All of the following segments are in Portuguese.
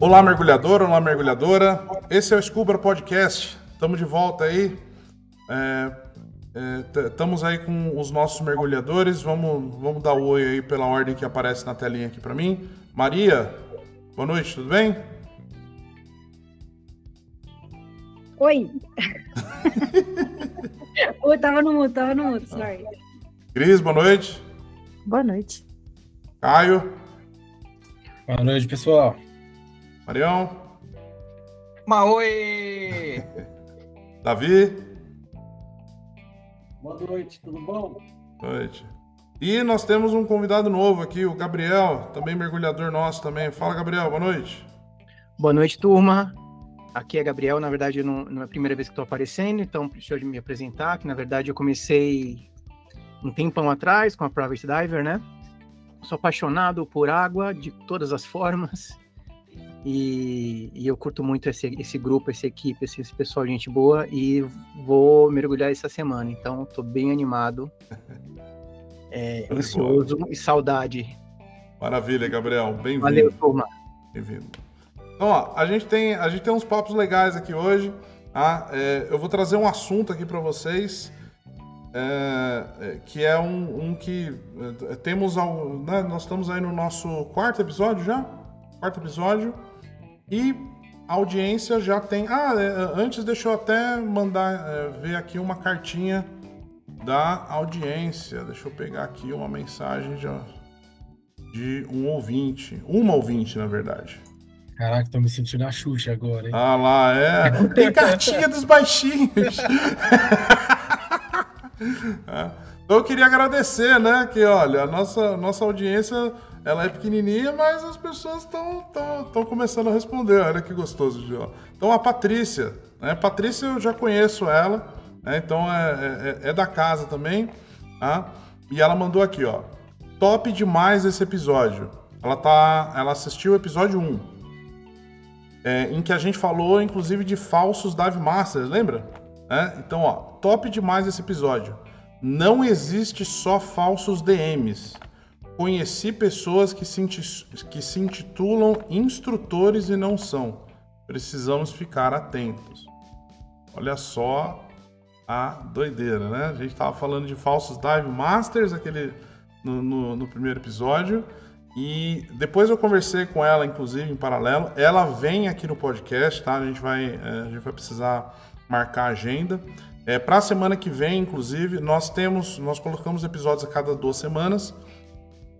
Olá, mergulhador, olá, mergulhadora. Esse é o Scuba Podcast. Estamos de volta aí. Estamos é, é, aí com os nossos mergulhadores. Vamos, vamos dar o oi aí pela ordem que aparece na telinha aqui para mim. Maria, boa noite, tudo bem? Oi. Oi, tava no mudo, tava no mudo, sorry. Cris, boa noite. Boa noite. Caio. Boa noite, pessoal. Marião. Maoi! Davi. Boa noite, tudo bom? Boa noite. E nós temos um convidado novo aqui, o Gabriel, também mergulhador nosso também. Fala, Gabriel, boa noite. Boa noite, turma. Aqui é Gabriel, na verdade não, não é a primeira vez que estou aparecendo, então deixa eu me apresentar, que na verdade eu comecei um tempão atrás com a Private Diver, né? Sou apaixonado por água de todas as formas, e, e, eu curto muito esse, esse grupo, essa equipe, esse, esse, pessoal, gente boa, e vou mergulhar essa semana. Então, estou bem animado, é, ansioso e saudade. Maravilha, Gabriel. Bem-vindo. Valeu, turma. Bem-vindo. Então, ó, a gente, tem, a gente tem uns papos legais aqui hoje. Tá? É, eu vou trazer um assunto aqui para vocês. É, é, que é um, um que é, temos ao, né, nós estamos aí no nosso quarto episódio já quarto episódio e a audiência já tem. Ah, é, antes deixa eu até mandar é, ver aqui uma cartinha da audiência. Deixa eu pegar aqui uma mensagem de, de um ouvinte. Uma ouvinte, na verdade. Caraca, tô me sentindo a Xuxa agora, hein? Ah lá, é. Tem cartinha dos baixinhos. é. Então eu queria agradecer, né? Que olha, a nossa, nossa audiência ela é pequenininha, mas as pessoas estão começando a responder. Olha que gostoso. Então a Patrícia, né? Patrícia eu já conheço ela, né? então é, é, é, da casa também, tá? E ela mandou aqui, ó. Top demais esse episódio. Ela tá, ela assistiu o episódio 1, é, em que a gente falou, inclusive, de falsos Dive Masters, lembra? É? Então, ó, top demais esse episódio. Não existe só falsos DMs Conheci pessoas que se, que se intitulam instrutores e não são. Precisamos ficar atentos. Olha só a doideira, né? A gente estava falando de falsos dive masters aquele, no, no, no, primeiro episódio. E depois eu conversei com ela, inclusive, em paralelo. Ela vem aqui no podcast, tá? A gente vai, é, a gente vai precisar marcar a agenda. É, Para a semana que vem, inclusive, nós temos, nós colocamos episódios a cada duas semanas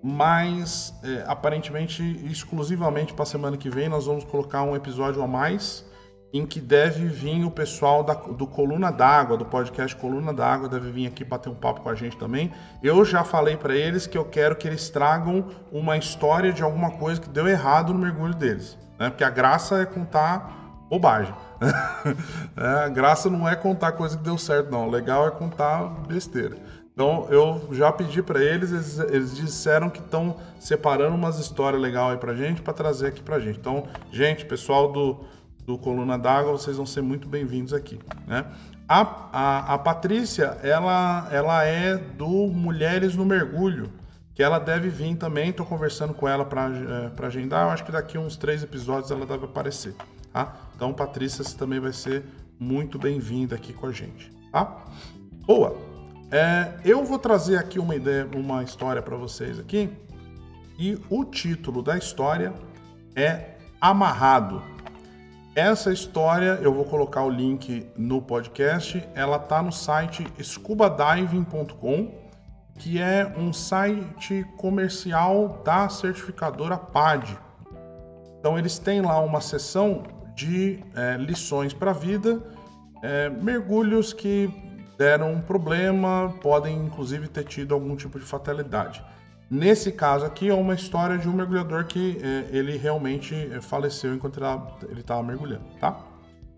mas é, aparentemente exclusivamente para a semana que vem nós vamos colocar um episódio a mais em que deve vir o pessoal da, do Coluna d'Água, do podcast Coluna d'Água, deve vir aqui bater um papo com a gente também. Eu já falei para eles que eu quero que eles tragam uma história de alguma coisa que deu errado no mergulho deles, né? Porque a graça é contar bobagem. é, a graça não é contar coisa que deu certo, não. O legal é contar besteira. Então eu já pedi para eles, eles, eles, disseram que estão separando umas histórias legais aí pra gente para trazer aqui pra gente. Então, gente, pessoal do, do Coluna d'Água, vocês vão ser muito bem-vindos aqui, né? A, a, a Patrícia, ela, ela é do Mulheres no Mergulho, que ela deve vir também. Estou conversando com ela para é, agendar. Eu acho que daqui uns três episódios ela deve aparecer, tá? Então, Patrícia, você também vai ser muito bem-vinda aqui com a gente, tá? Boa! É, eu vou trazer aqui uma ideia, uma história para vocês aqui. E o título da história é Amarrado. Essa história eu vou colocar o link no podcast. Ela tá no site scubadiving.com, que é um site comercial da certificadora PAD. Então eles têm lá uma seção de é, lições para a vida, é, mergulhos que deram um problema, podem inclusive ter tido algum tipo de fatalidade. Nesse caso aqui é uma história de um mergulhador que é, ele realmente é, faleceu enquanto ele estava mergulhando, tá?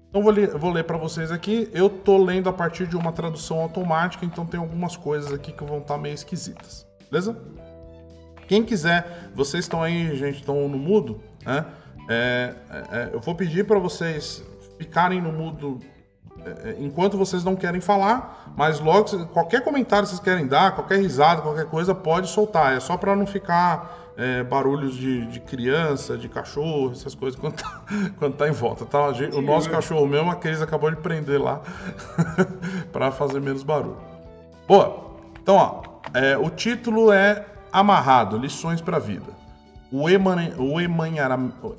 Então vou ler, vou ler para vocês aqui. Eu tô lendo a partir de uma tradução automática, então tem algumas coisas aqui que vão estar tá meio esquisitas, beleza? Quem quiser, vocês estão aí, gente, estão no mudo, né? É, é, é eu vou pedir para vocês ficarem no mudo enquanto vocês não querem falar, mas logo qualquer comentário que vocês querem dar, qualquer risada, qualquer coisa, pode soltar. É só para não ficar é, barulhos de, de criança, de cachorro, essas coisas quando tá, quando tá em volta, tá? O nosso cachorro mesmo, a Cris acabou de prender lá para fazer menos barulho. Boa. Então, ó, é, o título é Amarrado, lições para a vida. O, emanhara- o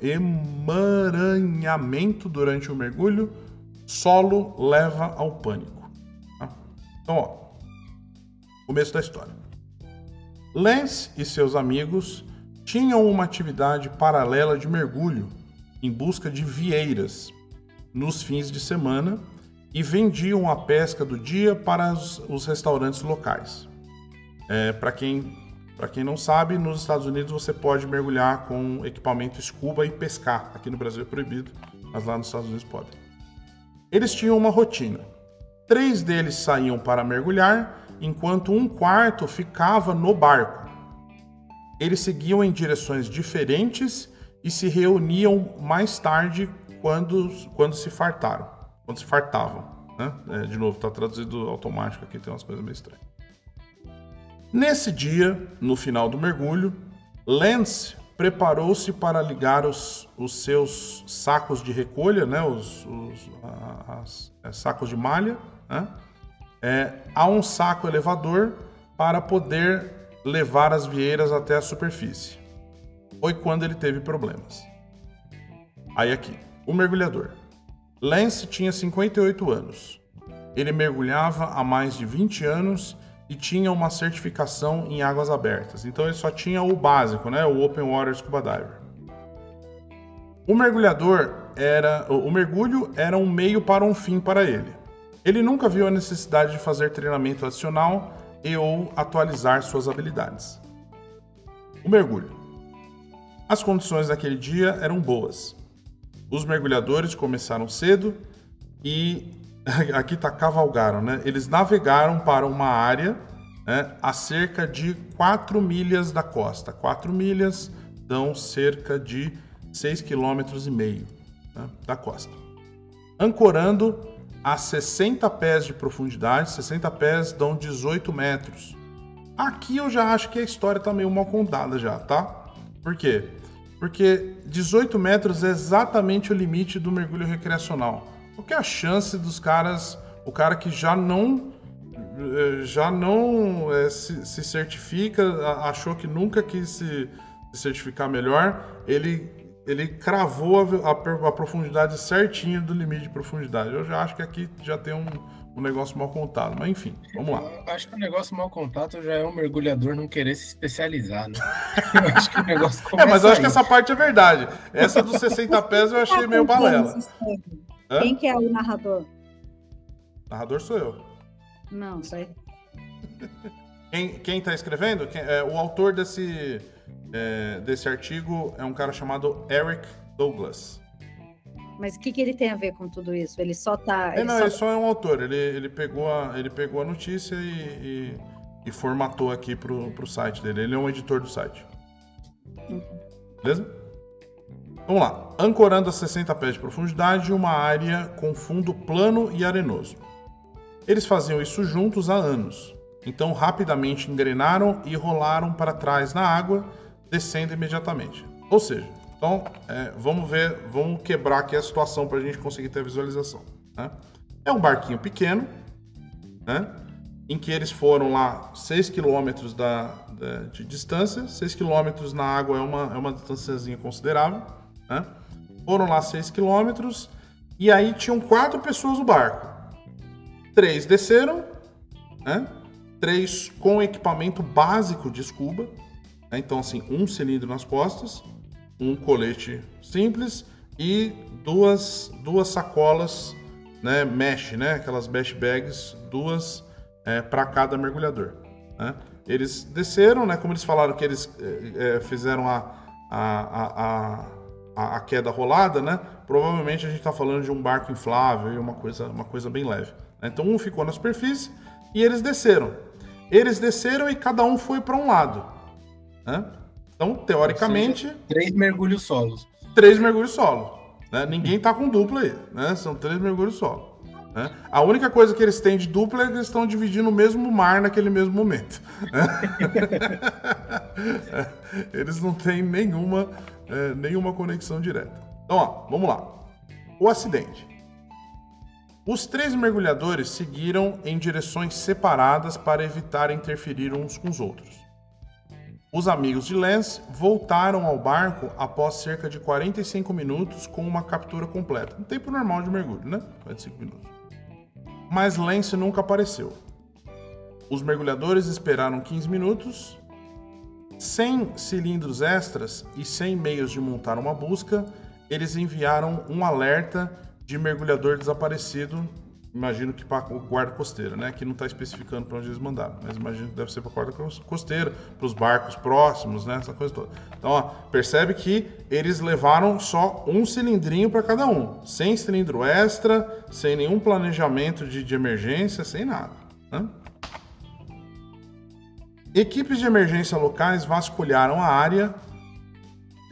emaranhamento durante o mergulho, solo leva ao pânico. tá? Então, ó, começo da história. Lance e seus amigos tinham uma atividade paralela de mergulho em busca de vieiras nos fins de semana e vendiam a pesca do dia para os, restaurantes locais. É, para quem para quem não sabe, nos Estados Unidos você pode mergulhar com equipamento scuba e pescar. Aqui no Brasil é proibido, mas lá nos Estados Unidos pode. Eles tinham uma rotina. Três deles saíam para mergulhar, enquanto um quarto ficava no barco. Eles seguiam em direções diferentes e se reuniam mais tarde quando, quando se fartaram, quando se fartavam. Né? É, de novo, está traduzido automático aqui, tem umas coisas meio estranhas. Nesse dia, no final do mergulho, Lance preparou-se para ligar os, os seus sacos de recolha, né, os, os- a- as- é, sacos de malha, né, é, a um saco elevador para poder levar as vieiras até a superfície. Foi quando ele teve problemas. Aí aqui, o mergulhador. Lance tinha 58 anos. Ele mergulhava há mais de 20 anos e tinha uma certificação em águas abertas. Então ele só tinha o básico, né? O Open Water Scuba Diver. O mergulhador era, o mergulho era um meio para um fim para ele. Ele nunca viu a necessidade de fazer treinamento adicional e ou atualizar suas habilidades. O mergulho. As condições daquele dia eram boas. Os mergulhadores começaram cedo e aqui tá cavalgaram, né? Eles navegaram para uma área né, a cerca de 4 milhas da costa. 4 milhas dão cerca de 6 km e meio né, da costa. Ancorando a 60 pés de profundidade, 60 pés dão 18 metros. Aqui eu já acho que a história tá meio mal contada já, tá? Por quê? Porque 18 metros é exatamente o limite do mergulho recreacional. Qual que é a chance dos caras, o cara que já não eh, já não eh, se, se certifica, achou que nunca quis se, certificar melhor, ele ele cravou a, a a profundidade certinha do limite de profundidade. Eu já acho que aqui já tem um, um negócio mal contado, mas enfim, vamos lá. Eu acho que o negócio mal contato já é um mergulhador não querer se especializar, né? Eu acho que o negócio É, mas eu acho que aí. essa parte é verdade. Essa dos 60 pés eu achei meio balela. Hã? Quem que é o narrador? Narrador sou eu. Não, sei. Quem, quem tá escrevendo? Quem- é, o autor desse, é, desse artigo é um cara chamado Eric Douglas. Mas o que, que ele tem a ver com tudo isso? Ele só tá. É, Ele não, só... ele só é um autor. Ele, ele, pegou, a, ele pegou a notícia e, e, e formatou aqui pro, pro site dele. Ele é um editor do site. Beleza? Vamos lá. Ancorando a 60 pés de profundidade, uma área com fundo plano e arenoso. Eles faziam isso juntos há anos. Então rapidamente engrenaram e rolaram para trás na água, descendo imediatamente. Ou seja, então é, vamos ver, vamos quebrar aqui a situação para a gente conseguir ter a visualização. né? É um barquinho pequeno, né? em que eles foram lá 6 km da, da- de distância. 6 km na água é uma, é uma distânciazinha considerável. Né? Foram lá 6 km e aí tinham quatro pessoas no barco. Três desceram, né? três com equipamento básico de scuba. né? Então, assim, um cilindro nas costas, um colete simples e duas, duas sacolas né, mesh, né? Aquelas mesh bags, duas para cada mergulhador. né? Eles desceram, né? Como eles falaram que eles eh, eh, fizeram a, a, a, a, a queda rolada, né? Provavelmente a gente está falando de um barco inflável e uma coisa, uma coisa bem leve. né? Então um ficou na superfície e eles desceram. Eles desceram e cada um foi para um lado. né? Então, teoricamente, Três mergulhos solos. três mergulhos solo. né? Ninguém tá com dupla aí, né? São três mergulhos solo. Né? A única coisa que eles têm de dupla é que eles estão dividindo o mesmo mar naquele mesmo momento. eles não têm nenhuma, é, nenhuma conexão direta. Então, ó, vamos lá. O acidente. Os três mergulhadores seguiram em direções separadas para evitar interferir uns com os outros. Os amigos de Lance voltaram ao barco após cerca de 45 minutos com uma captura completa. Um tempo normal de mergulho, né? 45 minutos. Mas Lance nunca apareceu. Os mergulhadores esperaram 15 minutos. Sem cilindros extras e sem meios de montar uma busca, eles enviaram um alerta de mergulhador desaparecido imagino que para o guarda costeira, né? Que não está especificando para onde eles mandaram, mas imagino que deve ser para a guarda costeira, para os barcos próximos, né? Essa coisa toda. Então, ó, percebe que eles levaram só um cilindrinho para cada um, sem cilindro extra, sem nenhum planejamento de, de emergência, sem nada. Né? Equipes de emergência locais vasculharam a área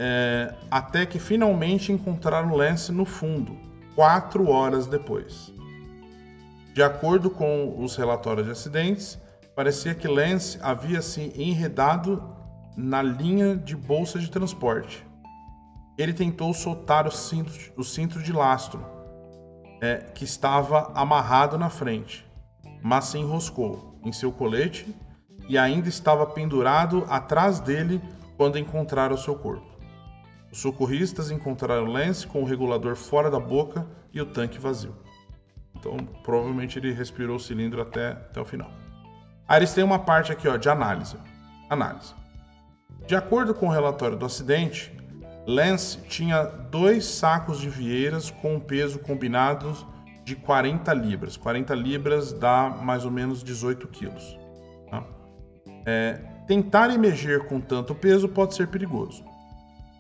é, até que finalmente encontraram Lance no fundo, quatro horas depois. De acordo com os relatórios de acidentes, parecia que Lance havia se enredado na linha de bolsa de transporte. Ele tentou soltar o cinto, o cinto de lastro, é, que estava amarrado na frente, mas se enroscou em seu colete e ainda estava pendurado atrás dele quando encontraram seu corpo. Os socorristas encontraram Lance com o regulador fora da boca e o tanque vazio. Então, provavelmente ele respirou o cilindro até, até o final. Aí eles têm uma parte aqui ó, de análise. Análise. De acordo com o relatório do acidente, Lance tinha dois sacos de vieiras com um peso combinado de 40 libras. 40 libras dá mais ou menos 18 quilos. É, tentar emergir com tanto peso pode ser perigoso.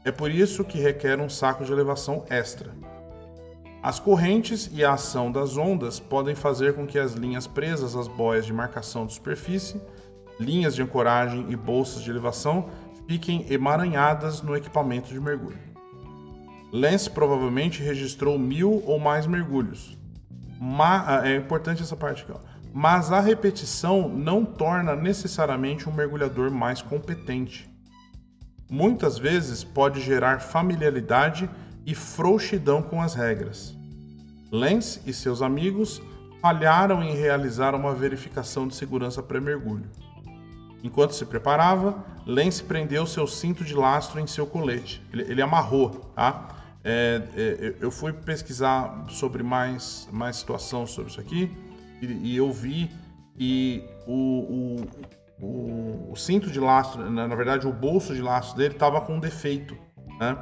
É por isso que requer um saco de elevação extra. As correntes e a ação das ondas podem fazer com que as linhas presas às boias de marcação de superfície, linhas de ancoragem e bolsas de elevação fiquem emaranhadas no equipamento de mergulho. Lance provavelmente registrou mil ou mais mergulhos. Ma ah, é importante essa parte aqui, ó. Mas a repetição não torna necessariamente um mergulhador mais competente. Muitas vezes pode gerar familiaridade e frouxidão com as regras. Lance e seus amigos falharam em realizar uma verificação de segurança pré-mergulho. Enquanto se preparava, Lance prendeu seu cinto de lastro em seu colete. Ele, ele amarrou, tá? É, é, eu fui pesquisar sobre mais, mais situação sobre isso aqui e, eu vi que o, o, o, o, cinto de lastro, na, na verdade o bolso de lastro dele estava com defeito, né?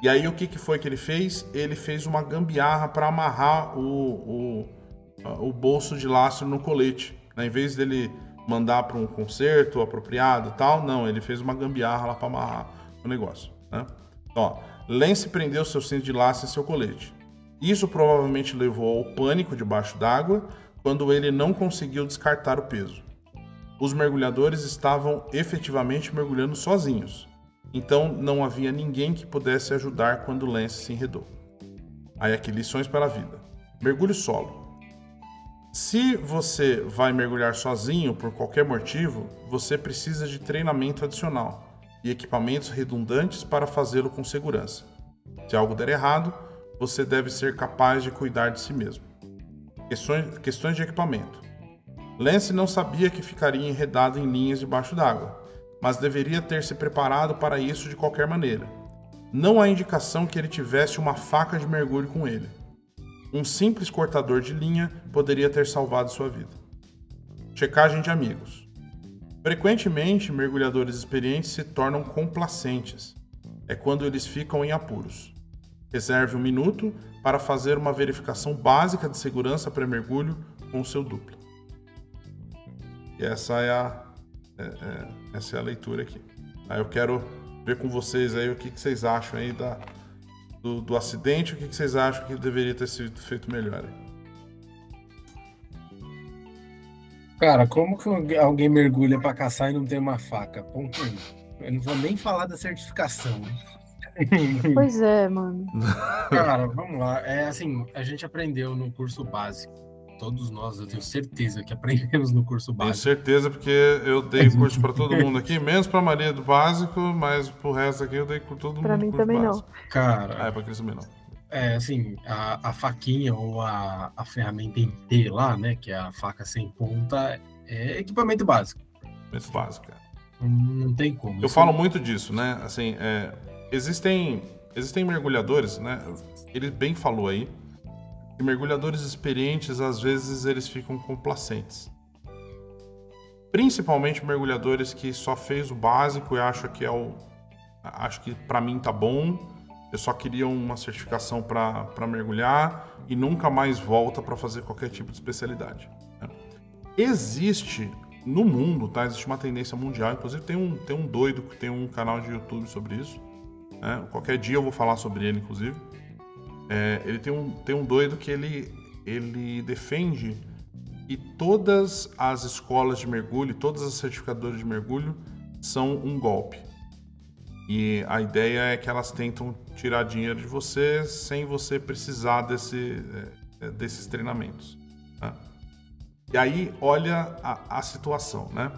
E aí o que, que foi que ele fez? Ele fez uma gambiarra para amarrar o, o, o bolso de lastro no colete. Né? Em vez dele mandar para um conserto apropriado tal, não, ele fez uma gambiarra lá para amarrar o negócio. Né? Então, ó, Lance prendeu seu cinto de lastro em seu colete. Isso provavelmente levou ao pânico debaixo d'água quando ele não conseguiu descartar o peso. Os mergulhadores estavam efetivamente mergulhando sozinhos. Então não havia ninguém que pudesse ajudar quando Lance se enredou. Aí aqui lições para a vida. Mergulho solo. Se você vai mergulhar sozinho por qualquer motivo, você precisa de treinamento adicional e equipamentos redundantes para fazê-lo com segurança. Se algo der errado, você deve ser capaz de cuidar de si mesmo. Questões, de equipamento. Lance não sabia que ficaria enredado em linhas debaixo d'água mas deveria ter se preparado para isso de qualquer maneira. Não há indicação que ele tivesse uma faca de mergulho com ele. Um simples cortador de linha poderia ter salvado sua vida. Checagem de amigos. Frequentemente, mergulhadores experientes se tornam complacentes. É quando eles ficam em apuros. Reserve um minuto para fazer uma verificação básica de segurança pré-mergulho com seu duplo. E essa é a é, é, essa é a leitura aqui. Aí eu quero ver com vocês aí o que, que vocês acham aí da, do, do acidente, o que, que vocês acham que deveria ter sido feito melhor. Aí. Cara, como que alguém mergulha para caçar e não tem uma faca? Ponto. Eu não vou nem falar da certificação. Pois é, mano. Cara, vamos lá. É assim, a gente aprendeu no curso básico todos nós, eu tenho certeza que aprendemos no curso Tenho básico. certeza, porque eu dei curso para todo mundo aqui, menos para Maria do básico, mas pro resto aqui eu dei por todo mundo. Pra mim curso também não. básico. Cara, Ah, é pra Cris também não. É, assim, a, a faquinha ou a, a ferramenta em T lá, né, que é a faca sem ponta, é equipamento básico. Muito básico, cara. Não, não tem como. Eu Isso- falo muito disso, né? Assim, é, existem, existem mergulhadores, né? Ele bem falou aí, que mergulhadores experientes, às vezes, eles ficam complacentes. Principalmente mergulhadores que só fez o básico e acha que é o... Acho que pra mim tá bom, eu só queria uma certificação pra mergulhar e nunca mais volta pra fazer qualquer tipo de especialidade. né? Existe no mundo, tá? Existe uma tendência mundial. Inclusive tem um, tem um doido que tem um canal de YouTube sobre isso. Né? Qualquer dia eu vou falar sobre ele, inclusive. É, ele tem um, tem um doido que ele, ele defende que todas as escolas de mergulho, todas as certificadoras de mergulho são um golpe. E a ideia é que elas tentam tirar dinheiro de você sem você precisar desse, é, desses treinamentos. né? E aí, olha a, a situação, né?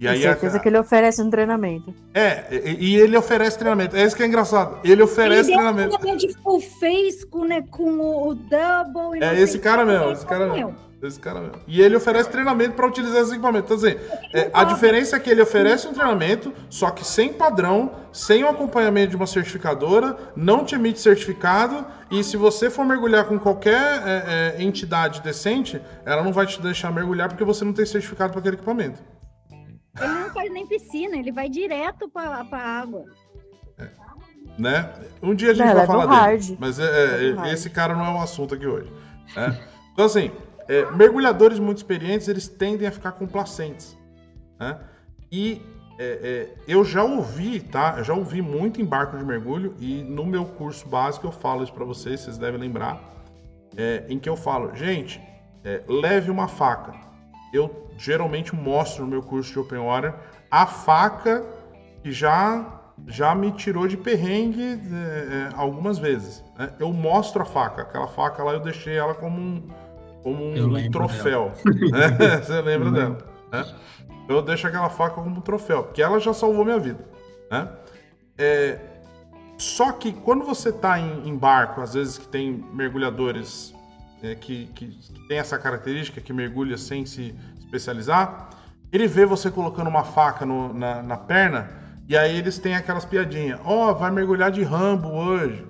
E Tenho aí, certeza a- que ele oferece um treinamento. É, e, e ele oferece treinamento. É isso que é engraçado. Ele oferece Ele deu treinamento. treinamento full face com, né, com o, o double. e É esse cara mesmo, esse cara mesmo. Esse cara mesmo. E ele oferece treinamento para utilizar esse equipamento. Então, assim, é, a diferença é que ele oferece um treinamento, só que sem padrão, sem o acompanhamento de uma certificadora, não te emite certificado, e se você for mergulhar com qualquer é, é, entidade decente, ela não vai te deixar mergulhar porque você não tem certificado para aquele equipamento. Ele não faz nem piscina, ele vai direto pra, pra água. né? Um dia a gente É, vai falar hard. dele, mas é, é, esse cara não é o assunto aqui hoje. né? Então assim, é, mergulhadores muito experientes eles tendem a ficar complacentes, né? E é, é, eu já ouvi, tá? Eu já ouvi muito em barco de mergulho e no meu curso básico eu falo isso para vocês, vocês devem lembrar, é, em que eu falo, gente, é, leve uma faca. Eu geralmente mostro no meu curso de Open Water a faca que já já me tirou de perrengue é, é, algumas vezes. né? Eu mostro a faca, aquela faca lá eu deixei ela como um, como um troféu. né? Você lembra Eu dela? né? Eu deixo aquela faca como um troféu, porque ela já salvou minha vida. Né? É, só que quando você está em, em barco, às vezes que tem mergulhadores é, que, que, que tem essa característica, que mergulha sem se especializar, ele vê você colocando uma faca no- na, na perna e aí eles têm aquelas piadinhas. Ó, vai mergulhar de Rambo hoje.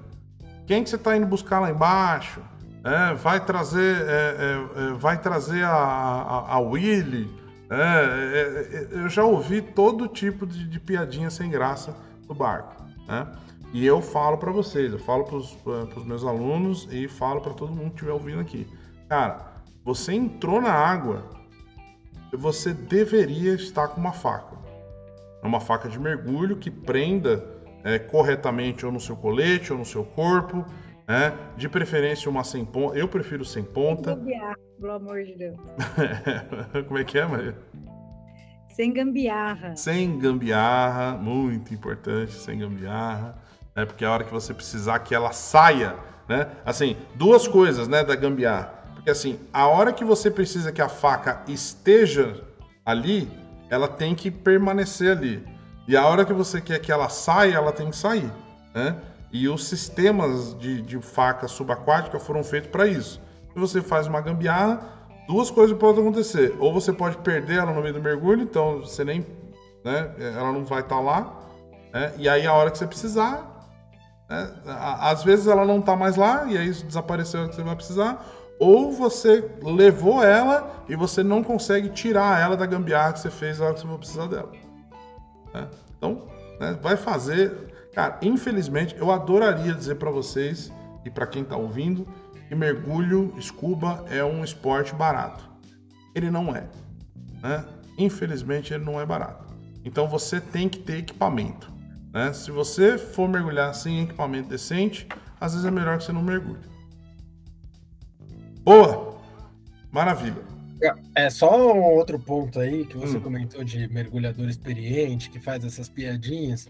Quem que você está indo buscar lá embaixo? É, vai trazer, é, é, é, vai trazer a, a, a Willy. É, eu já ouvi todo tipo de, de piadinha sem graça no barco. Né? E eu falo para vocês, eu falo para os meus alunos e falo para todo mundo que estiver ouvindo aqui. Cara, você entrou na água, você deveria estar com uma faca. É uma faca de mergulho que prenda é, corretamente ou no seu colete ou no seu corpo, né? De preferência uma sem ponta. Eu prefiro sem ponta. Gambiarra, pelo amor de Deus. Como é que é, Maria? Sem gambiarra. Sem gambiarra, muito importante, sem gambiarra, né? Porque a hora que você precisar que ela saia, né? Assim, duas coisas, né, da gambiarra. Porque assim, a hora que você precisa que a faca esteja ali, ela tem que permanecer ali. E a hora que você quer que ela saia, ela tem que sair, né? E os sistemas de, de faca subaquática foram feitos para isso. Se você faz uma gambiarra, duas coisas podem acontecer. Ou você pode perder ela no meio do mergulho, então você nem. Né, ela não vai estar lá. né, e aí, a hora que você precisar, às vezes ela não está mais lá, e aí desapareceu que você vai precisar. Ou você levou ela e você não consegue tirar ela da gambiarra que você fez na hora que você for precisar dela. né? Então, né, vai fazer. Cara, infelizmente, eu adoraria dizer para vocês e para quem está ouvindo que mergulho scuba é um esporte barato. Ele não é. Né? Infelizmente, ele não é barato. Então você tem que ter equipamento. Né? Se você for mergulhar sem equipamento decente, às vezes é melhor que você não mergulhe. Boa! Maravilha. É só um outro ponto aí que você Hum. comentou de mergulhador experiente que faz essas piadinhas.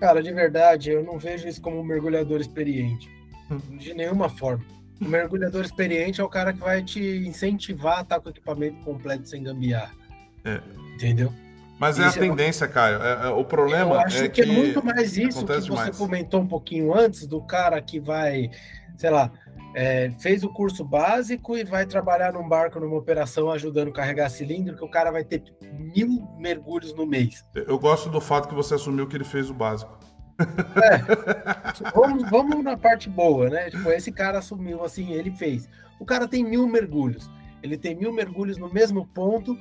Cara, de verdade, eu não vejo isso como um mergulhador experiente. Hum. De nenhuma forma. O mergulhador experiente é o cara que vai te incentivar a estar com o equipamento completo sem gambiarra. É. Entendeu? Mas é a Isso é- tendência, Caio. É- é- o problema Eu acho é que, é muito mais isso que você demais. comentou um pouquinho antes, do cara que vai, sei lá, é, fez o curso básico e vai trabalhar num barco, numa operação, ajudando a carregar cilindro, que o cara vai ter mil mergulhos no mês. Eu gosto do fato que você assumiu que ele fez o básico. Vamos, vamos na parte boa, né? Tipo, esse cara assumiu assim, ele fez. O cara tem mil mergulhos. Ele tem mil mergulhos no mesmo ponto,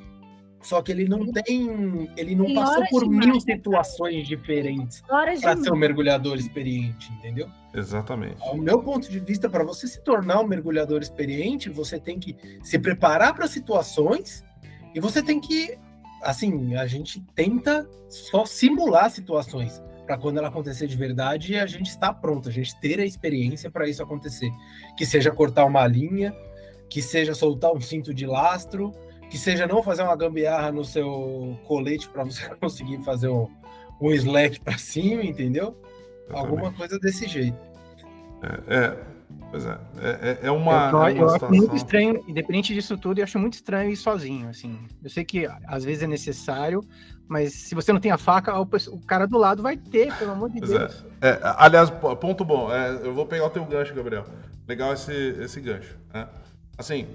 só que ele não tem. Ele não Tem passou por mil situações diferentes para de ser um mergulhador experiente, entendeu? Exatamente. Ao meu ponto de vista, para você se tornar um mergulhador experiente, você tem que se preparar para situações e você tem que, assim, a gente tenta só simular situações para quando ela acontecer de verdade, a gente está pronto, a gente ter a experiência para isso acontecer. Que seja cortar uma linha, que seja soltar um cinto de lastro, que seja não fazer uma gambiarra no seu colete para você conseguir fazer um, um slack para cima, entendeu? Alguma coisa desse jeito. É, é, pois é. É, é- é uma, eu, é eu uma acho situação. muito estranho, independente disso tudo, eu acho muito estranho ir sozinho, assim. Eu sei que às vezes é necessário, mas se você não tem a faca, o, cara do lado vai ter, pelo amor de Pois é. Deus. É, aliás, po- ponto bom. é, eu vou pegar o teu gancho, Gabriel. Legal esse, esse gancho. né? Assim,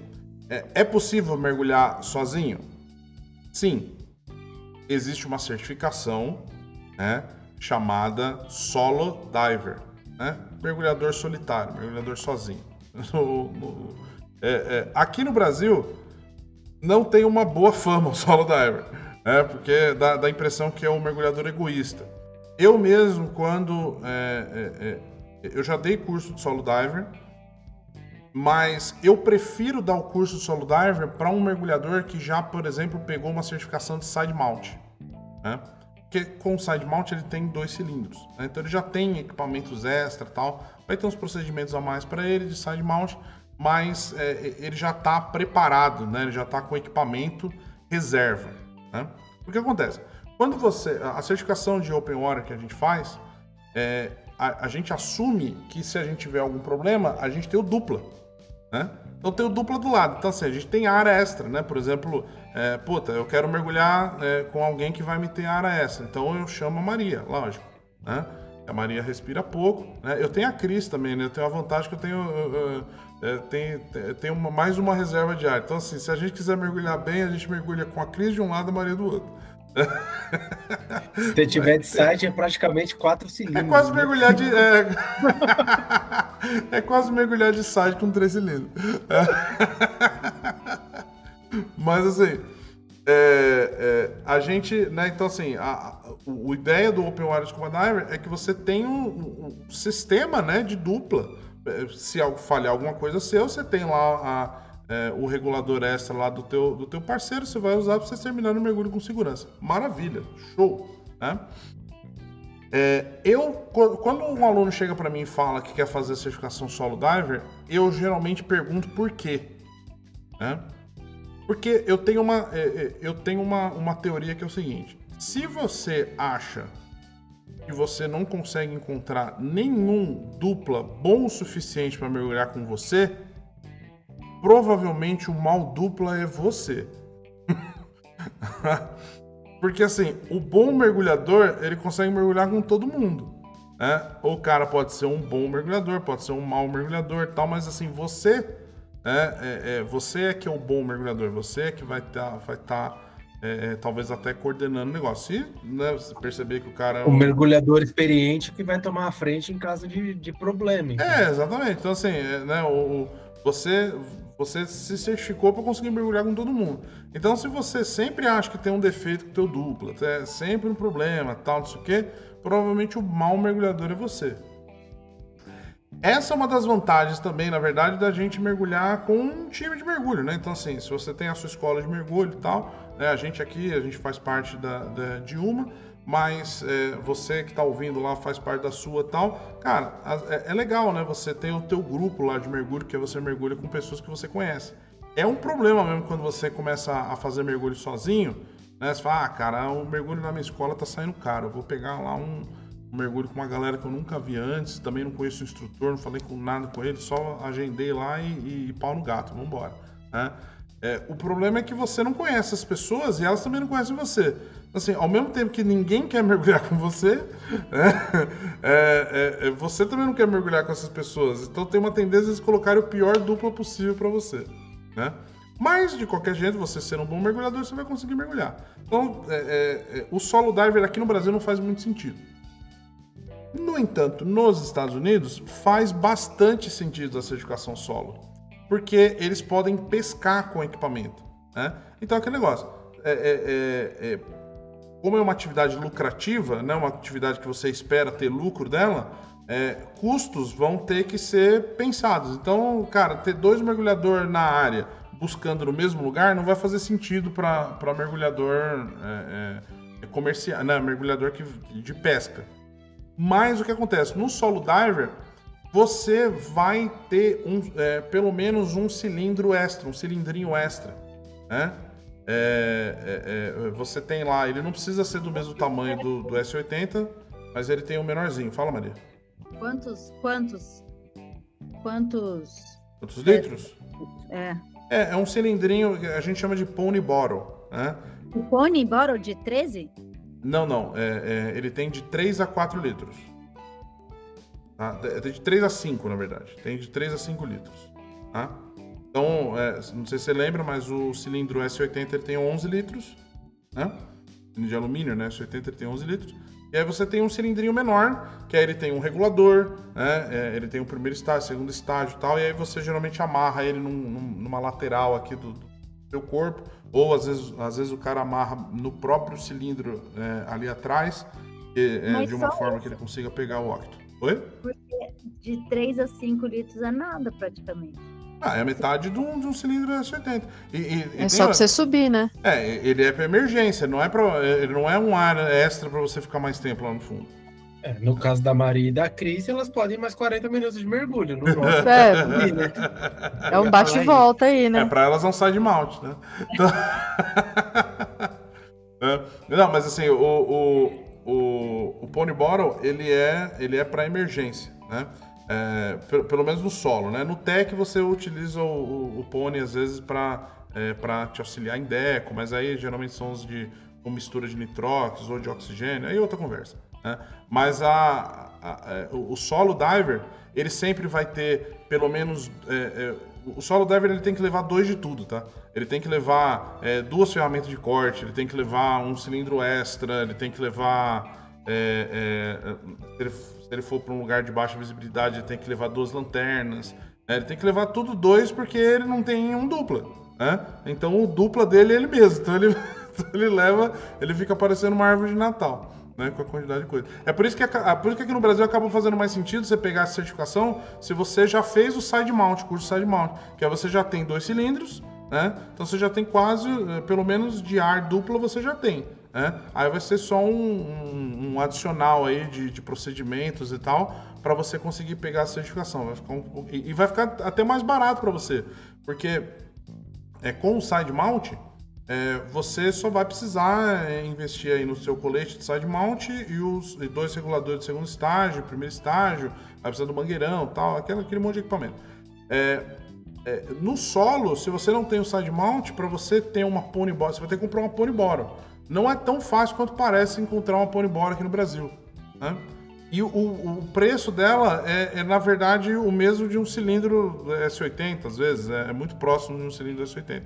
é, é possível mergulhar sozinho? Sim. Existe uma certificação né, chamada Solo Diver. Né? Mergulhador solitário, mergulhador sozinho. No- no- é, é, aqui no Brasil, não tem uma boa fama o solo diver, né? porque dá, dá a impressão que é um mergulhador egoísta. Eu mesmo, quando. é, é, é, eu já dei curso de solo diver, mas eu prefiro dar o curso de solo diver para um mergulhador que já, por exemplo, pegou uma certificação de side mount. Né? Porque com o side mount ele tem dois cilindros, né? então ele já tem equipamentos extra tal. Vai ter uns procedimentos a mais para ele de side mount, mas é, ele já está preparado, né? ele já está com equipamento reserva. Né? O que acontece? Quando você. A certificação de Open Water que a gente faz, é, a, a gente assume que se a gente tiver algum problema, a gente tem o dupla. Né? Então tem o dupla do lado. Então assim, a gente tem área extra, né? Por exemplo, é, puta, eu quero mergulhar é, com alguém que vai me ter área extra. Então eu chamo a Maria, lógico. Né? A Maria respira pouco. Né? Eu tenho a Cris também, né? Eu tenho a vantagem que eu tenho. eu- eu- é, tem, tem- tem uma- mais uma reserva de ar. Então, assim, se a gente quiser mergulhar bem, a gente mergulha com a Cris de um lado e a Maria do outro. Se você tiver de site, é praticamente quatro cilindros. É quase né? mergulhar de. É, é quase mergulhar de side com três cilindros. Mas assim. é, é, a gente, né, então assim, a, a, a ideia do Open Scuba Diver é que você tem um, um- sistema, né, de dupla. É, Se falhar alguma coisa seu, você tem lá a- é, o regulador extra lá do teu, do teu parceiro, você vai usar para você terminar no mergulho com segurança. Maravilha, show, né? É, eu, qu- quando um aluno chega para mim e fala que quer fazer a certificação solo diver, eu geralmente pergunto por quê, né? Porque eu tenho uma, é, é, eu tenho uma, uma teoria que é o seguinte: se você acha que você não consegue encontrar nenhum dupla bom o suficiente para mergulhar com você, provavelmente o mal dupla é você. Porque assim, o bom mergulhador, ele consegue mergulhar com todo mundo. Né? O cara pode ser um bom mergulhador, pode ser um mau mergulhador e tal, mas assim, você é, é, é, você é que é o bom mergulhador, você é que vai estar vai tá, é, é, talvez até coordenando o negócio. Se né, você perceber que o cara é O mergulhador experiente que vai tomar a frente em caso de, de problema. entendeu? É, exatamente. Então, assim, é, né, o, o- você, você se certificou para conseguir mergulhar com todo mundo. Então, se você sempre acha que tem um defeito com o teu dupla, é sempre um problema, tal, não sei o quê, provavelmente o mau mergulhador é você. Essa é uma das vantagens também, na verdade, da gente mergulhar com um time de mergulho, né? Então, assim, se você tem a sua escola de mergulho e tal, né? A gente aqui, a gente faz parte da, da- de uma, mas é, você que tá ouvindo lá faz parte da sua tal, cara, é, é legal, né? Você tem o teu grupo lá de mergulho, que você mergulha com pessoas que você conhece. É um problema mesmo quando você começa a fazer mergulho sozinho, né? Você fala, ah, cara, o mergulho na minha escola tá saindo caro, eu vou pegar lá um, um mergulho com uma galera que eu nunca vi antes, também não conheço o instrutor, não falei com nada com ele, só agendei lá e, e, e pau no gato, vamos embora. Né? É, o problema é que você não conhece as pessoas e elas também não conhecem você. Assim, ao mesmo tempo que ninguém quer mergulhar com você, né? é, é, é, você também não quer mergulhar com essas pessoas. Então tem uma tendência de colocar o pior dupla possível para você. Né? Mas, de qualquer jeito, você ser um bom mergulhador, você vai conseguir mergulhar. Então, é, é, o solo diver aqui no Brasil não faz muito sentido. No entanto, nos Estados Unidos, faz bastante sentido a certificação solo. Porque eles podem pescar com o equipamento. Né? Então, aquele negócio. É, é, é, como é uma atividade lucrativa, né, uma atividade que você espera ter lucro dela, é, custos vão ter que ser pensados. Então, cara, ter dois mergulhadores na área buscando no mesmo lugar não vai fazer sentido para mergulhador é, é, comercial, né, mergulhador que, de pesca. Mas o que acontece? No solo diver, você vai ter um, é, pelo menos um cilindro extra, um cilindrinho extra. Né? É, é, é, você tem lá, ele não precisa ser do mesmo tamanho do, do S80, mas ele tem um menorzinho. Fala, Maria. Quantos, quantos, quantos... Quantos litros? É. É, é um cilindrinho que a gente chama de pony bottle, né? O pony bottle de 13? Não, não. É, é, ele tem de 3 a 4 litros. Tá? Tem de 3 a 5, na verdade. Tem de 3 a 5 litros. Tá? Então, é, não sei se você lembra, mas o cilindro S80 ele tem 11 litros. Né? De alumínio, né? S80 ele tem 11 litros. E aí você tem um cilindrinho menor, que aí ele tem um regulador, né? É, ele tem o um primeiro estágio, segundo estágio e tal, e aí você geralmente amarra ele num, numa lateral aqui do, do seu corpo, ou às vezes, às vezes o cara amarra no próprio cilindro é, ali atrás, é, de uma forma isso. que ele consiga pegar o óctito. Oi? Porque de 3 a 5 litros é nada praticamente. Ah, é a metade de um, de um cilindro S80. E, e, é só pra você subir, né? É, ele é pra emergência, não é pra, ele não é um ar extra para você ficar mais tempo lá no fundo. É, no caso da Maria e da Cris, elas podem ir mais 40 minutos de mergulho. No nosso, é, né? é um bate-volta aí, né? É, pra elas não sai de mount, né? Então... é. Não, mas assim, o, o, o, o Pony Bottle, ele é, ele é pra emergência, né? É, pelo, pelo, menos no solo, né? No tech você utiliza o, o, o pônei às vezes para é, te auxiliar em deco, mas aí geralmente são os de com mistura de nitróx ou de oxigênio, aí é outra conversa. Né? Mas a, a, a, é, o solo diver ele sempre vai ter pelo menos é, é, o solo diver ele tem que levar dois de tudo, tá? Ele tem que levar é, duas ferramentas de corte, ele tem que levar um cilindro extra, ele tem que levar ele, se ele for para um lugar de baixa visibilidade, ele tem que levar duas lanternas. Né? Ele tem que levar tudo dois porque ele não tem um dupla. Né? Então o dupla dele é ele mesmo. Então ele, ele leva, ele fica parecendo uma árvore de Natal. Né, com a quantidade de coisa. É por isso, que, é por isso que aqui no Brasil acaba fazendo mais sentido você pegar essa certificação se você já fez o side mount, curso side mount, que aí você já tem dois cilindros, né? Então você já tem quase, eh, pelo menos de ar dupla você já tem. Né? Aí vai ser só um, um, um adicional aí de, de, procedimentos e tal para você conseguir pegar a certificação. Vai ficar um, e, e vai ficar até mais barato para você, porque é, com o side mount é, você só vai precisar é, investir aí no seu colete de side mount e os e dois reguladores de segundo estágio, primeiro estágio, vai precisar do mangueirão, tal, aquele, aquele monte de equipamento. É, é, no solo, se você não tem o side mount, para você ter uma pony bottle, você vai ter que comprar uma pony bottle não é tão fácil quanto parece encontrar uma pony bora aqui no Brasil. Né? E o, o, preço dela é, é, na verdade, o mesmo de um cilindro S80, às vezes. É, é muito próximo de um cilindro S80.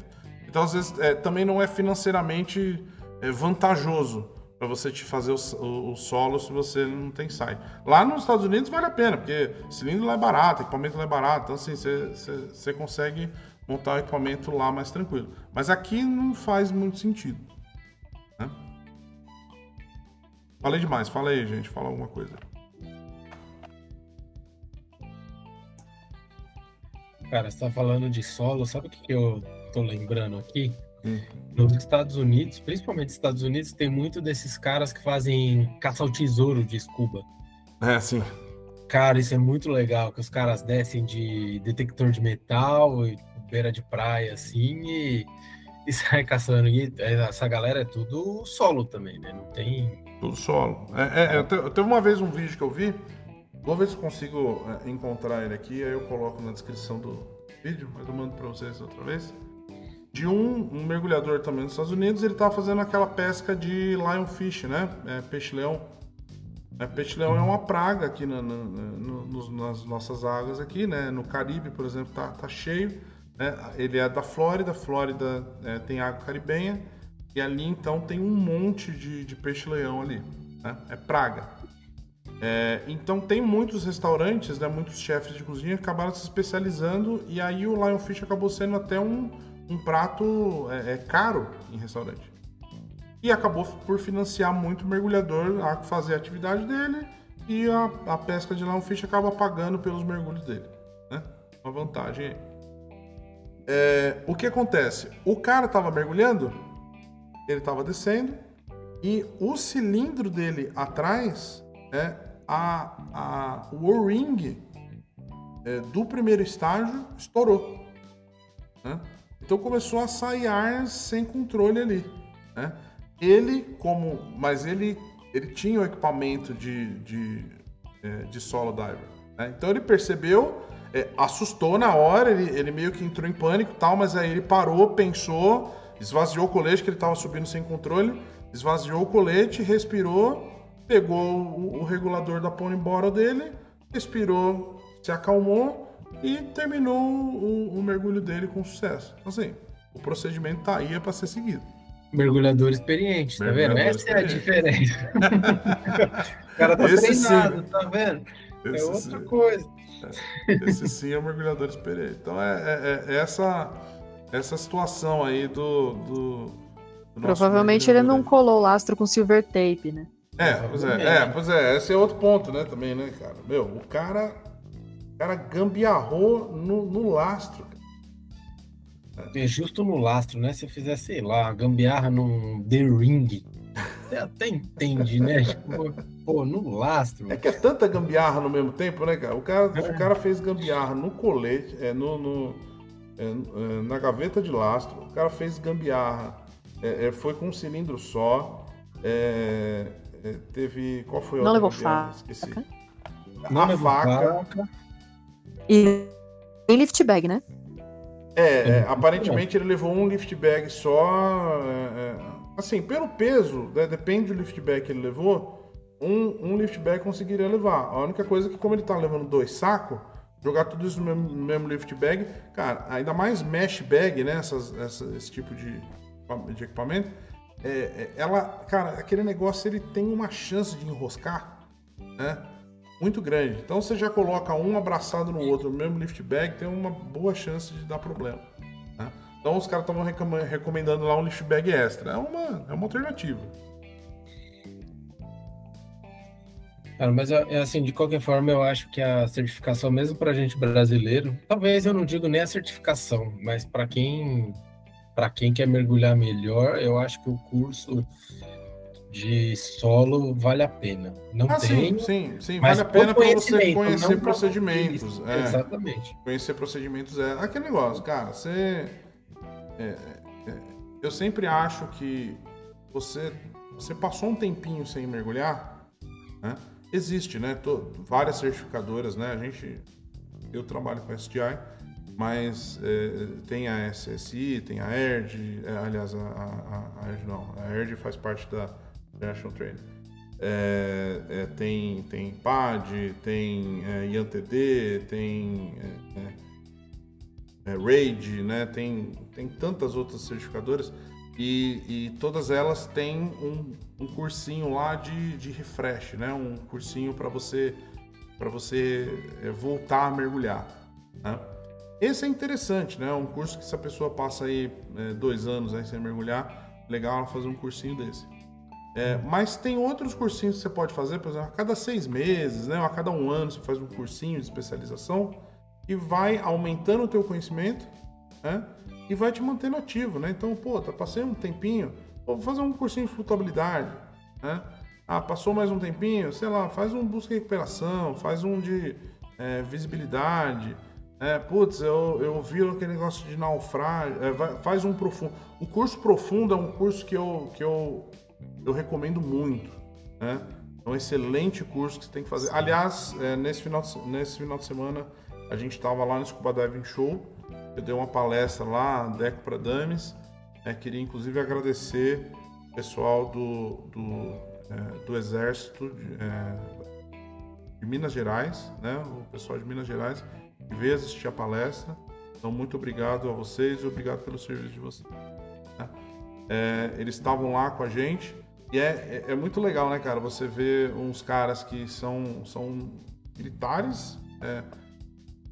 Então, às vezes, é, também não é financeiramente é, vantajoso para você te fazer o, o, o, solo se você não tem sai. Lá nos Estados Unidos vale a pena, porque cilindro lá é barato, equipamento lá é barato. Então, assim, você, consegue montar o equipamento lá mais tranquilo. Mas aqui não faz muito sentido. Falei demais, fala aí, gente, fala alguma coisa. Cara, você tá falando de solo, sabe o que eu tô lembrando aqui? Hum. Nos Estados Unidos, principalmente nos Estados Unidos, tem muito desses caras que fazem caça ao tesouro de scuba. É, sim. Cara, isso é muito legal, que os caras descem de detector de metal, beira de praia, assim, e e sai caçando. E essa galera é tudo solo também, né? Não tem. Tudo solo. É, é, eu teve uma vez um vídeo que eu vi, vou ver se consigo é, encontrar ele aqui, aí eu coloco na descrição do vídeo, mas eu mando pra vocês outra vez. De um, um mergulhador também nos Estados Unidos, ele tava fazendo aquela pesca de lionfish, né? É, peixe-leão. É, peixe-leão é uma praga aqui na, na, na, nas nossas águas aqui, né? No Caribe, por exemplo, tá, tá cheio. Né? Ele é da Flórida, Flórida é, tem água caribenha. E ali então tem um monte de, de peixe-leão ali. Né? É praga. É, então tem muitos restaurantes, né, muitos chefes de cozinha acabaram se especializando e aí o Lionfish acabou sendo até um, um prato é, é, caro em restaurante. E acabou por financiar muito o mergulhador a fazer a atividade dele e a, a pesca de Lionfish acaba pagando pelos mergulhos dele. Né? Uma vantagem aí. É, o que acontece? O cara estava mergulhando, ele estava descendo e o cilindro dele atrás, é, a, a, o O-ring é, do primeiro estágio estourou. Né? Então começou a sair ar sem controle ali. Né? Ele, como. Mas ele, ele tinha o equipamento de, de, é, de solo diver. Né? Então ele percebeu é, assustou na hora, ele, ele meio que entrou em pânico e tal, mas aí ele parou, pensou, esvaziou o colete que ele estava subindo sem controle, esvaziou o colete, respirou, pegou o, o regulador da pony bottle dele, respirou, se acalmou e terminou o, o mergulho dele com sucesso. Então, assim, o procedimento tá aí é para ser seguido. Mergulhador experiente, tá vendo? Essa é a diferença. o cara tá Esse treinado, sim. tá vendo? É Esse é outra sim. coisa. Esse sim é o mergulhador experiente. Então é, é, é, essa, essa situação aí do. do, do Provavelmente ele não colou o lastro com silver tape, né? É, pois é, é, pois é, esse é outro ponto, né, também, né, cara? Meu, o cara. O cara gambiarrou no, no lastro. É justo no lastro, né? Se fizer, sei lá, gambiarra num The Ring. Você até entende, né? Tipo, pô, no lastro. É que é tanta gambiarra no mesmo tempo, né, cara? O cara, é. o cara fez gambiarra no colete, é, no, no é, é na gaveta de lastro. O cara fez gambiarra, é, é foi com um cilindro só. teve. Qual foi a Não levou faca. Esqueci. Não a levou faca. faca. E em lift bag, né? É, aparentemente ele levou um lift bag só. Assim, pelo peso, né, depende do liftback que ele levou, um, um liftback conseguiria levar. A única coisa é que, como ele tá levando dois sacos, jogar tudo isso no mesmo, no mesmo lift bag, cara, ainda mais mesh bag, né? Essas, essa, esse tipo de, de equipamento, é, é, ela, cara, aquele negócio ele tem uma chance de enroscar, né? Muito grande. Então você já coloca um abraçado no outro no mesmo lift bag, tem uma boa chance de dar problema. Né? Então os caras estavam recomendando lá um lift bag extra. É uma, é uma alternativa. Cara, mas é assim, de qualquer forma, eu acho que a certificação, mesmo para gente brasileiro, talvez eu não digo nem a certificação, mas para quem para quem quer mergulhar melhor, eu acho que o curso de solo vale a pena. Não ah, tem, sim, sim, sim. vale a pena para você conhecer procedimentos. É, Exatamente. Conhecer procedimentos é aquele negócio, cara. Você é, é, eu sempre acho que você, você passou um tempinho sem mergulhar, né? Existe, né? Tô, várias certificadoras, né? A gente, eu trabalho com a STI, mas é, tem a SSI, tem a ERD, é, aliás, a, a, a, ERD não, a ERD faz parte da International Training. É, é, tem, tem PAD, tem é, IANTD, tem é, RAID, né? Tem, tem tantas outras certificadoras e, e todas elas têm um, um cursinho lá de, de refresh, né? Um cursinho para você para você é, voltar a mergulhar. Né? Esse é interessante, né? Um curso que se a pessoa passa aí é, dois anos aí sem mergulhar, legal ela fazer um cursinho desse. É, mas tem outros cursinhos que você pode fazer, por exemplo, a cada seis meses, né? A cada um ano você faz um cursinho de especialização e vai aumentando o teu conhecimento, né? E vai te mantendo ativo, né? Então, pô, tá passei um tempinho, vou fazer um cursinho de flutuabilidade, né? Ah, passou mais um tempinho, sei lá, faz um busca e recuperação, faz um de é, visibilidade, É, putz, eu, eu vi aquele negócio de naufrágio. É, faz um profundo. O curso profundo é um curso que eu, que eu, eu recomendo muito. Né? É um excelente curso que você tem que fazer. Aliás, é, nesse, final de, se- nesse final de semana a gente estava lá no Scuba Diving Show. Eu dei uma palestra lá, Deco para Dames. É, queria inclusive agradecer o pessoal do, do, é, do Exército de, é, de Minas Gerais, né? o pessoal de Minas Gerais que veio assistir a palestra. Então, muito obrigado a vocês e obrigado pelo serviço de vocês. né? É, eles estavam lá com a gente e é, é, é muito legal, né, cara? Você vê uns caras que são, são militares. é,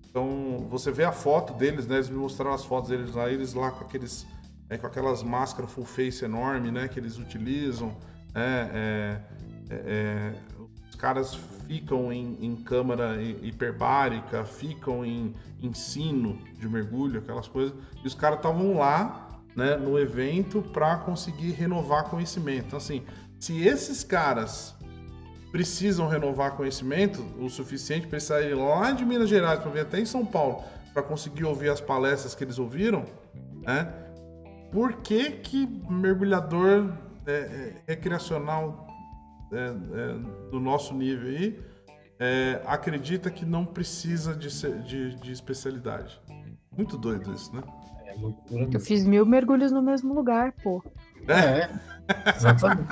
então, você vê a foto deles, né? Eles me mostraram as fotos deles lá, eles lá com aqueles. é, com aquelas máscaras full face enorme, né? Que eles utilizam. né, é, é, é, os caras ficam em, em câmara hi- hiperbárica, ficam em ensino de mergulho, aquelas coisas. E os caras estavam lá, né, no evento para conseguir renovar conhecimento. Então, assim, se esses caras precisam renovar conhecimento o suficiente para saírem lá de Minas Gerais para vir até em São Paulo para conseguir ouvir as palestras que eles ouviram, né? Por que que mergulhador é, é, recreacional é, é, do nosso nível aí é, acredita que não precisa de, de, de especialidade? Muito doido isso, né? É loucura Eu mesmo. fiz mil mergulhos no mesmo lugar, pô. É, exatamente.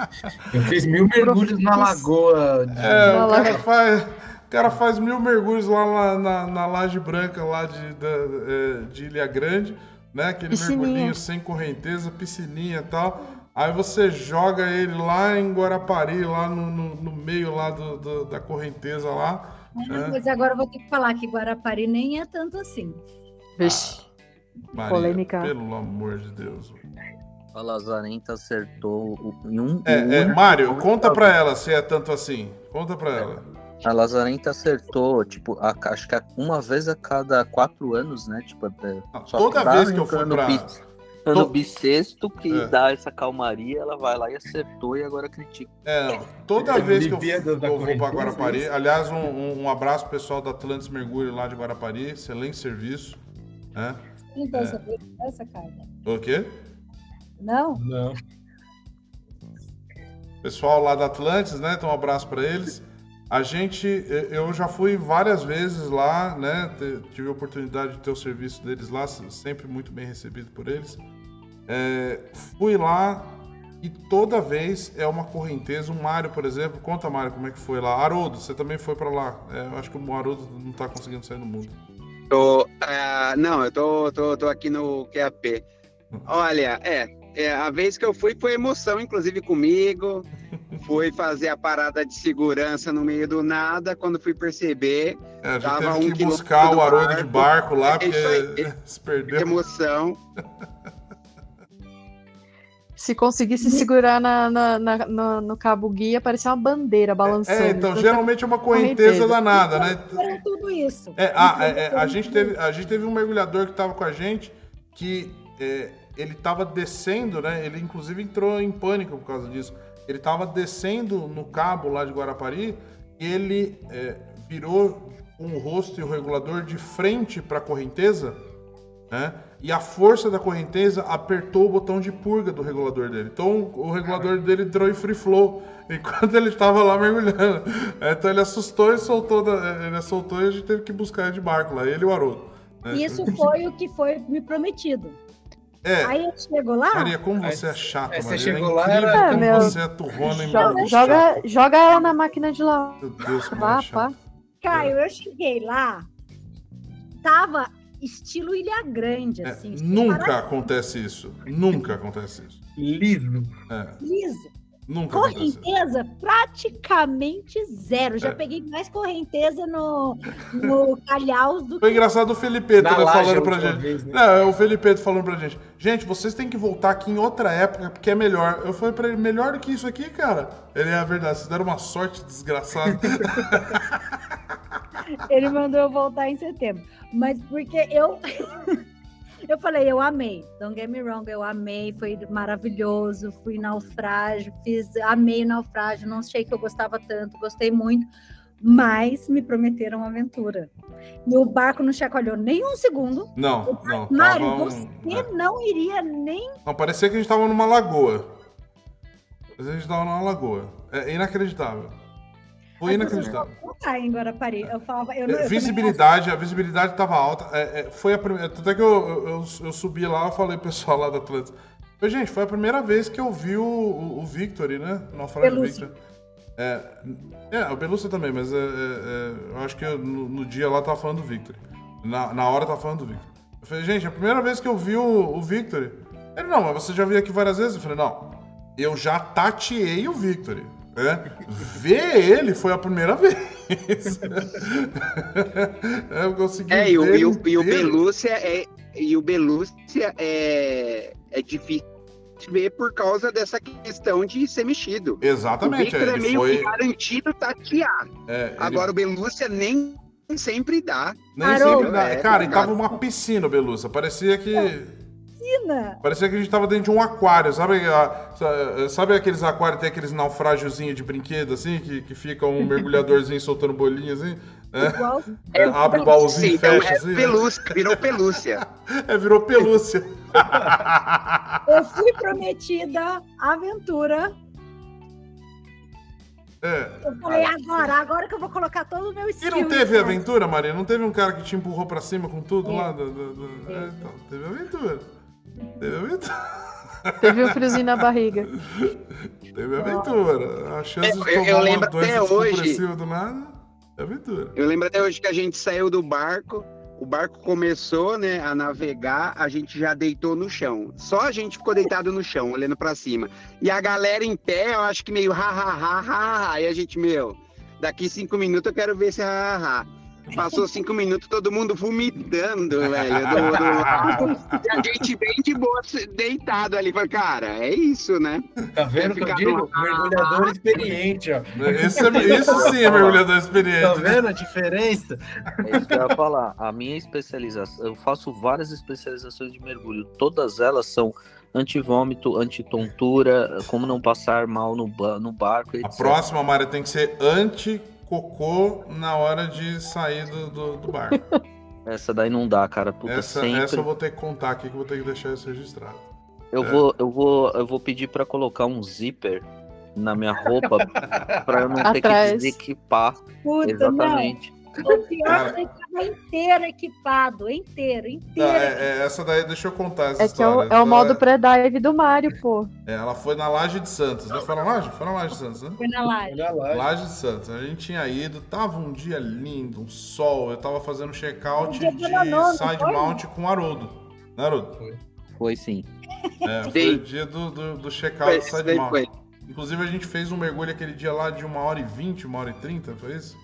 Eu fiz mil mergulhos na lagoa. de- É, o Vai lá. cara faz, o cara faz mil mergulhos lá na, na, na laje branca lá de, da- é, de Ilha Grande, né? Aquele Piscininha. mergulhinho sem correnteza, piscininha e tal. Aí você joga ele lá em Guarapari, lá no, no, no meio lá do, do- da correnteza lá. Ah, É. Mas agora eu vou ter que falar que Guarapari nem é tanto assim. Vixe. Maria, Polêmica. Pelo amor de Deus. A Lazarenta acertou em um. É, um é, Mário, conta pra ela se é tanto assim. Conta pra ela. A Lazarenta acertou, tipo, a- acho que a- uma vez a cada quatro anos, né? Tipo, é, Não, toda vez que eu fui no pra. bis- No To- bissexto que É. dá essa calmaria, ela vai lá e acertou e agora critica. É, toda É, vez que eu, vou pra correnteza, Guarapari, aliás, um, um- um abraço pro pessoal da Atlantis Mergulho lá de Guarapari, excelente serviço. Né? Então, essa, essa carta. O quê? Não? Não. Pessoal lá da Atlantis, né? Então um abraço pra eles. A gente, eu já fui várias vezes lá, né? Tive a oportunidade de ter o serviço deles lá, sempre muito bem recebido por eles. É, fui lá e toda vez é uma correnteza. O Mário, por exemplo, conta Mário como é que foi lá. Haroldo, você também foi pra lá. É, eu acho que o Haroldo não tá conseguindo sair do mundo. Tô, ah, não, eu tô, tô, tô aqui no QAP. Olha, é, é, a vez que eu fui foi emoção, inclusive comigo. Fui fazer a parada de segurança no meio do nada. Quando fui perceber, É, Tava um que buscar o Haroldo de barco lá, É porque se perdeu. emoção. Se conseguisse segurar na, na- na- no, no cabo guia, parecia uma bandeira balançando. É, então, geralmente é uma correnteza correnteza. danada, né? Era tudo isso. É, a, é, é, a, gente teve, a gente teve um mergulhador que estava com a gente que é, ele estava descendo, né? Ele inclusive entrou em pânico por causa disso. Ele estava descendo no cabo lá de Guarapari e ele é, virou um rosto e o regulador de frente para a correnteza, né? E a força da correnteza apertou o botão de purga do regulador dele. Então o regulador dele entrou em free flow enquanto ele estava lá mergulhando. Então ele assustou e soltou, da- ele soltou e a gente teve que buscar ele de barco lá, ele e o Haroldo. né? Isso foi o que foi me prometido. É, Aí eu chego lá, Maria, como você é chata, você Maria. chegou é lá, incrível era- como meu- você é turrona joga, chata. joga ela na máquina de lavar, Meu Deus, como é. Caio, eu cheguei lá, tava estilo Ilha Grande, É, assim. nunca acontece isso. Nunca acontece isso. Liso. É, Liso. nunca acontece isso. Correnteza praticamente zero. Já É. peguei mais correnteza no, no Calhaus do Foi que engraçado o Felipe Na né, falando pra gente. vez, né? Não, é o Felipe falando pra gente. Gente, vocês têm que voltar aqui em outra época, porque é melhor. Eu falei pra ele, melhor do que isso aqui, cara? Ele é a verdade, vocês deram uma sorte desgraçada. Ele mandou eu voltar em setembro. Mas porque eu. eu falei, eu amei. Don't get me wrong, eu amei. Foi maravilhoso. Fui naufrágio, fiz, amei o naufrágio. Não achei que eu gostava tanto, gostei muito. mas me prometeram aventura. E o barco não chacoalhou nem um segundo. Não, não. Mário, um- você é. não iria nem. Não, parecia que a gente tava numa lagoa. A gente tava numa lagoa. É inacreditável. Foi inacreditável. Não tá em Guarapari. Eu falava. Eu, eu É, visibilidade, a visibilidade tava alta. É, é, foi a primeira. Tanto é que eu, eu, eu, eu subi lá e falei pro pessoal lá da Atlanta. Falei, gente, foi a primeira vez que eu vi o, o, o Victory, né? O naufrágio. Victory. É, é, o Belúcio também, mas é, é, eu acho que eu, no, no dia lá tava falando do Victory. Na, na hora tava falando do Victory. Eu falei, gente, a primeira vez que eu vi o, o Victory. Ele, não, mas você já veio aqui várias vezes? Eu falei, não, eu já tateei o Victory. Né? Ver ele foi a primeira vez. é, eu consegui É, e o, e o, e o. Belúcia é. E o Belúcia é, é difícil de ver por causa dessa questão de ser mexido. O Exatamente, Victor é, é ele meio foi. que garantido tatear. é, ele Agora o Belúcia nem sempre dá. nem Parou. sempre dá. É, Cara, e verdade. tava uma piscina, Belúcia. Parecia que. Imagina! Parecia que a gente tava dentro de um aquário, sabe? a- sa- Sabe aqueles aquários que tem aqueles naufrágiozinhos de brinquedo, assim, que, que fica um mergulhadorzinho soltando bolinha, assim? É, Igual É, abre o baúzinho e então fecha, é assim. né? pelúcia, virou pelúcia. É, virou pelúcia. eu fui prometida aventura. É. Eu falei, agora, agora que eu vou colocar todo o meu E skill. não teve aventura, Maria? Não teve um cara que te empurrou pra cima com tudo É. lá? Do, do- do- É, então, teve aventura. Teve aventura. Teve um friozinho na barriga. Teve aventura. A chance de Eu- tomar eu uma lembro doença até hoje. do nada é aventura. Eu lembro até hoje que a gente saiu do barco, o barco começou, né, a navegar, a gente já deitou no chão. Só a gente ficou deitado no chão, olhando pra cima. E a galera em pé, eu acho que meio ha ha ha ha, ha. E a gente, meu, daqui cinco minutos eu quero ver esse ha ha ha. Passou cinco minutos, todo mundo vomitando, velho. do- do- E a gente bem de boa, deitado ali. Falei, cara, é isso, né? Tá vendo o que eu digo? no- Mergulhador experiente, ó. Esse é- isso sim é mergulhador Tá experiente. vendo a diferença? É isso que eu ia falar. A minha especialização, eu faço várias especializações de mergulho. Todas elas são antivômito, antitontura, como não passar mal no, ba- no barco, A etc. próxima, Maria, tem que ser anti-cocô na hora de sair do, do, do barco. Essa daí não dá, cara. Puta, Essa, sempre. essa eu vou ter que contar aqui, que eu vou ter que deixar isso registrado. Eu É. vou, eu vou, eu vou pedir pra colocar um zíper na minha roupa pra eu não ter que Atrás. desequipar. Puta, Exatamente. não. O pior foi que tava inteiro equipado, inteiro, inteiro. é- é, essa daí, deixa eu contar essa É que é o, história. é o modo pré-dive do Mario, pô. é, ela foi na Laje de Santos, né? Foi na Laje? Foi na Laje de Santos, né? Foi na live. Olha lá. Laje de Santos. A gente tinha ido, tava um dia lindo, um sol. Eu tava fazendo check-out Um de side foi? mount com Haroldo. Né, Haroldo? Foi sim. É, foi Sim. o dia do, do, do Foi, check-out de side mount. foi. Inclusive, a gente fez um mergulho aquele dia lá de uma hora e vinte, uma hora e trinta, foi isso?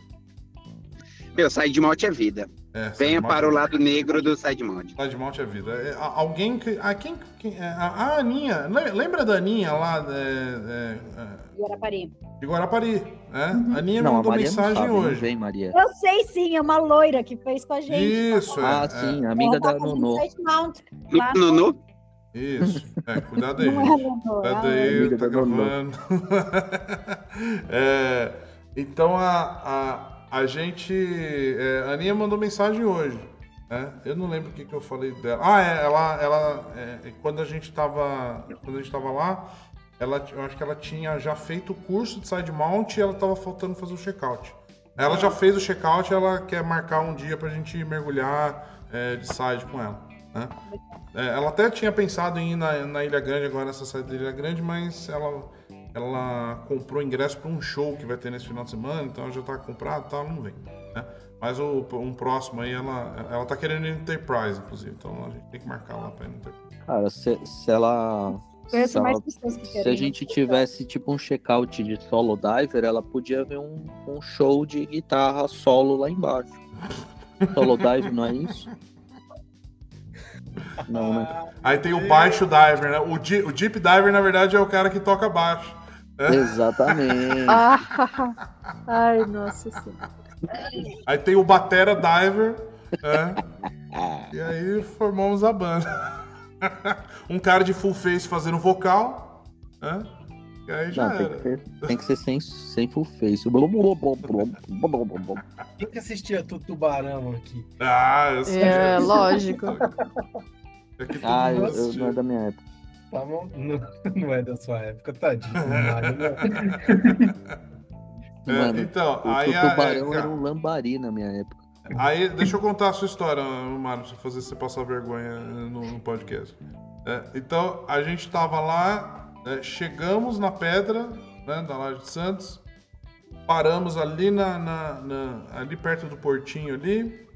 Meu, side mount é vida. É, Venha mount para é o lado negro do side mount. Side mount é vida. É, a- alguém que. A, quem, quem- é, a, a Aninha. le- Lembra da Aninha lá é, é, é, Guarapari. de Guarapari? É? A Aninha Não, a mandou Maria não mensagem sabe, hoje. vem, Maria. Eu sei sim, é uma loira que fez com a gente. Isso, é. Ah, é. sim, amiga da tá No, no, Isso. É, cuidado aí, é Cuidado é aí, tá gravando. É, então a, a, a gente. é, a Aninha mandou mensagem hoje. né? Eu não lembro o que, que eu falei dela. Ah, é, ela. ela é, quando a gente tava. Quando a gente tava lá, ela, eu acho que ela tinha já feito o curso de side mount e ela tava faltando fazer o check-out. Ela já fez o check-out ela quer marcar um dia pra gente mergulhar é, de side com ela. né? É, ela até tinha pensado em ir na, na Ilha Grande agora, essa saída da Ilha Grande, mas ela, ela comprou ingresso para um show que vai ter nesse final de semana, então ela já tá comprado e tal, não vem. Né? Mas o, um próximo aí, ela, ela tá querendo ir no Enterprise, inclusive, então a gente tem que marcar lá pra ir no Enterprise. Cara, se, se ela. Se, ela- se a gente tivesse tipo um check-out de solo diver, ela podia ver um, um show de guitarra solo lá embaixo. Solo dive, não é isso? Não, né? Aí tem o baixo diver, né? O deep diver, na verdade, é o cara que toca baixo. Exatamente. Ah, ai, nossa senhora. Aí tem o batera diver, né? E aí formamos a banda. um cara de full face fazendo vocal, né? Aí já Não, tem que ser, tem que ser sem, sem full face. Quem que assistia tu tubarão aqui? Ah, eu sei. É, lógico. É que Ah, eu, eu- não é da minha época. Tá bom? Não, não é da sua época, tadinho. Né? É, Mano, então, o, aí, o a- tubarão é, era um lambari na minha época. aí deixa eu contar a sua história, Mário, pra fazer você passar vergonha no, no podcast. É, então, a gente tava lá, é, chegamos na pedra né, da Laje de Santos, paramos ali na, na- na- ali perto do portinho ali.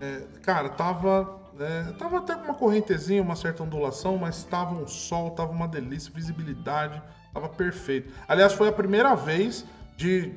É, cara, tava. É, tava até com uma correntezinha, uma certa ondulação, mas tava um sol, tava uma delícia, visibilidade, tava perfeito. Aliás, foi a primeira vez de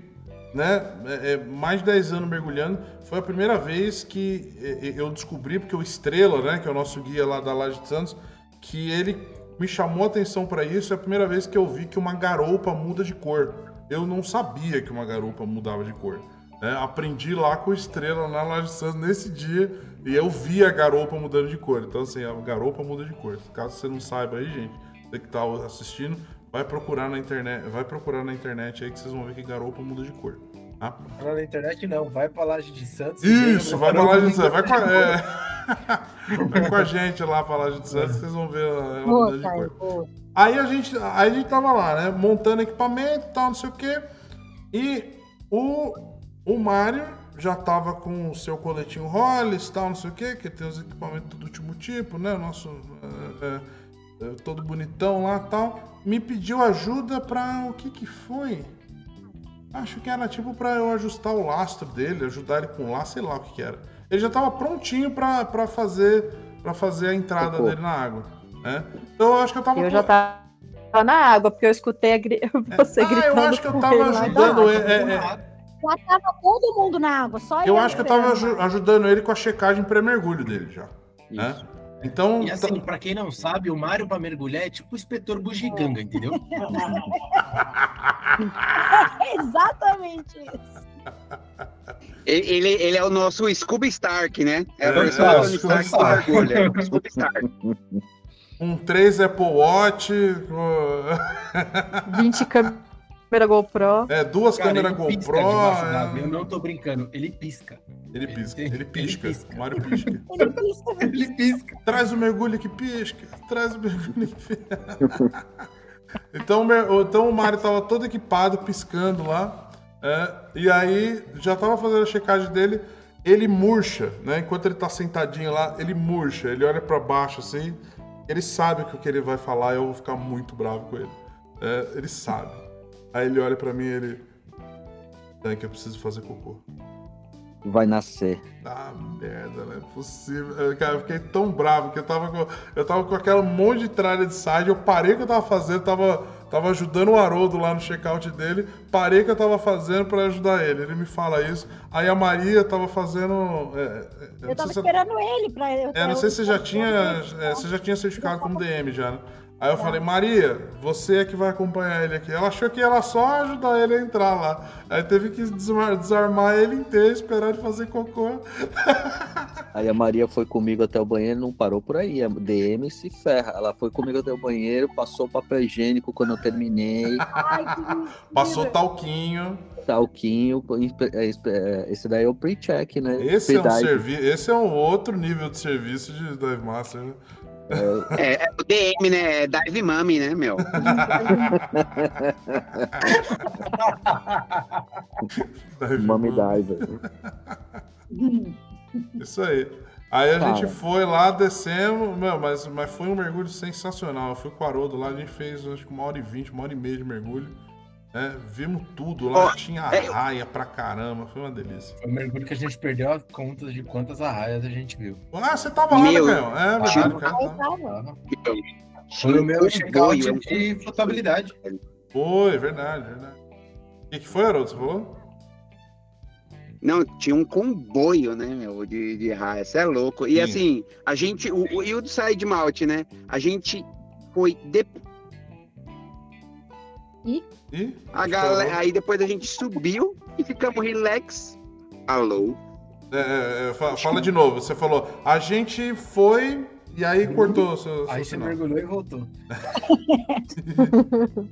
né, é, é, mais de 10 anos mergulhando, foi a primeira vez que é, eu descobri, porque o Estrela, né, que é o nosso guia lá da Laje de Santos, que ele me chamou a atenção para isso, é a primeira vez que eu vi que uma garoupa muda de cor. Eu não sabia que uma garoupa mudava de cor. né? Aprendi lá com o Estrela na Laje de Santos nesse dia e eu vi a garoupa mudando de cor. Então, assim, a garoupa muda de cor. Caso você não saiba aí, gente, você que tá assistindo, vai procurar na internet, vai procurar na internet aí que vocês vão ver que garoupa muda de cor. Tá? Não, na internet não, vai pra Laje de Santos. Isso, vai pra Laje de Santos, vai com a, é, vai com a gente lá pra Laje de Santos, vocês vão ver ela Boa, mudando de cor. Aí a gente, aí a gente tava lá, né? Montando equipamento e tal, não sei o quê. E o, o Mário já tava com o seu coletinho Hollis e tal, não sei o quê, que tem os equipamentos do último tipo, né? O nosso. é, é, é, todo bonitão lá e tal. Me pediu ajuda pra. O que que foi? Acho que era tipo pra eu ajustar o lastro dele, ajudar ele com o lastro, sei lá o que que era. Ele já tava prontinho pra, pra fazer para fazer a entrada dele na água, né? Então eu acho que eu tava Eu já tava na água, porque eu escutei a gri- você Ah, gritando. eu acho que eu tava lá ajudando ele. É, é, Já tava todo mundo na água, só eu acho que eu tava aju- ajudando ele com a checagem pré-mergulho dele já. Né? Isso. Então, E assim, pra quem não sabe, o Mário pra mergulhar é tipo o inspetor bugiganga, entendeu? Exatamente isso. Ele, ele, ele é o nosso Scooby Stark, né? É É, a versão é, do Tony Scooby Stark Stark. mergulho. é o Scooby Stark. um 3 Apple Watch, uh, 20 câmera GoPro. é, duas câmeras pisca GoPro. é, Eu não tô brincando, ele pisca. Ele pisca, Ele ele tem- ele pisca. pisca. O Mário pisca. Ele pisca, Ele pisca. Traz o mergulho que pisca. Traz o mergulho que pisca. então, então o Mário tava todo equipado, piscando lá. é, e aí já tava fazendo a checagem dele. Ele murcha, né? Enquanto ele tá sentadinho lá, ele murcha. Ele olha pra baixo assim. Ele sabe que o que ele vai falar eu vou ficar muito bravo com ele. É, ele sabe. Aí ele olha pra mim e ele. É que eu preciso fazer cocô. Vai nascer. Ah, merda, não é possível. Eu, cara, eu fiquei tão bravo que eu tava com, eu tava com aquela monte de tralha de side. Eu parei o que eu tava fazendo, tava, tava ajudando o Haroldo lá no check-out dele. Parei o que eu tava fazendo pra ajudar ele. Ele me fala isso. Aí a Maria tava fazendo. é, é, Eu não tava se- esperando ele pra. eu- é, não sei se você já tinha, é, você já tinha certificado como DM já, né? Aí eu falei, Maria, você é que vai acompanhar ele aqui. Ela achou que era só ajudar ele a entrar lá. Aí teve que desarmar, desarmar ele inteiro, esperar ele fazer cocô. Aí a Maria foi comigo até o banheiro, não parou por aí. A DM se ferra. Ela foi comigo até o banheiro, passou o papel higiênico quando eu terminei, Ai. Passou talquinho. talquinho. é, é, Esse daí é o pre-check, né? Esse é um esse é um outro nível de serviço de Dive Master, né? É, é o DM, né? É Dive Mami, né, meu? Dive Mami. Hum. Isso aí. Aí a Cara. gente foi lá, descemos, meu, mas, mas foi um mergulho sensacional. Eu fui com o Haroldo lá, a gente fez acho que uma hora e vinte, uma hora e meia de mergulho. Né? Vimos tudo lá, Ó, tinha é, eu- raia pra caramba, foi uma delícia. Foi o mergulho que a gente perdeu a conta de quantas arraias a gente viu. Ah, você tava lá, né, Meu, Caio? É verdade, tinha- cara. Tá. tava. Foi o meu Um check-out comboio, de flotabilidade. Foi, verdade, verdade. O que, que foi, Haroldo? Você falou? Não, tinha um comboio, né, meu, de, de raia. Você é louco. E Sim. assim, a gente. O, o, e o do side mount, né? A gente foi. De, E? a galera, aí depois a gente subiu e ficamos relax. Alô? É, é, é, fa- fala de novo. Você falou, a gente foi e aí cortou o seu, seu Aí você mergulhou e voltou.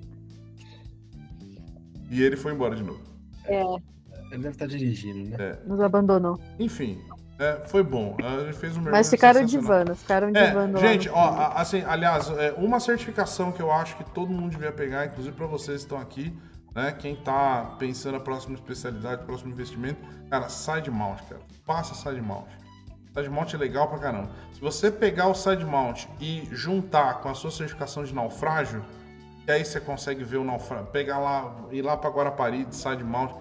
e ele foi embora de novo. É, Ele deve estar dirigindo, né? Nos abandonou. Enfim, é, foi bom. A gente fez um mergulho Mas ficaram divando, ficaram É, divando lá gente, ó, assim, aliás, é, uma certificação que eu acho que todo mundo devia pegar, inclusive para vocês que estão aqui, né? Quem tá pensando a próxima especialidade, próximo investimento, cara, side mount, cara. Faça side mount. Side mount é legal pra caramba. Se você pegar o side mount e juntar com a sua certificação de naufrágio, que aí você consegue ver o naufrágio, pegar lá, ir lá pra Guarapari de side mount,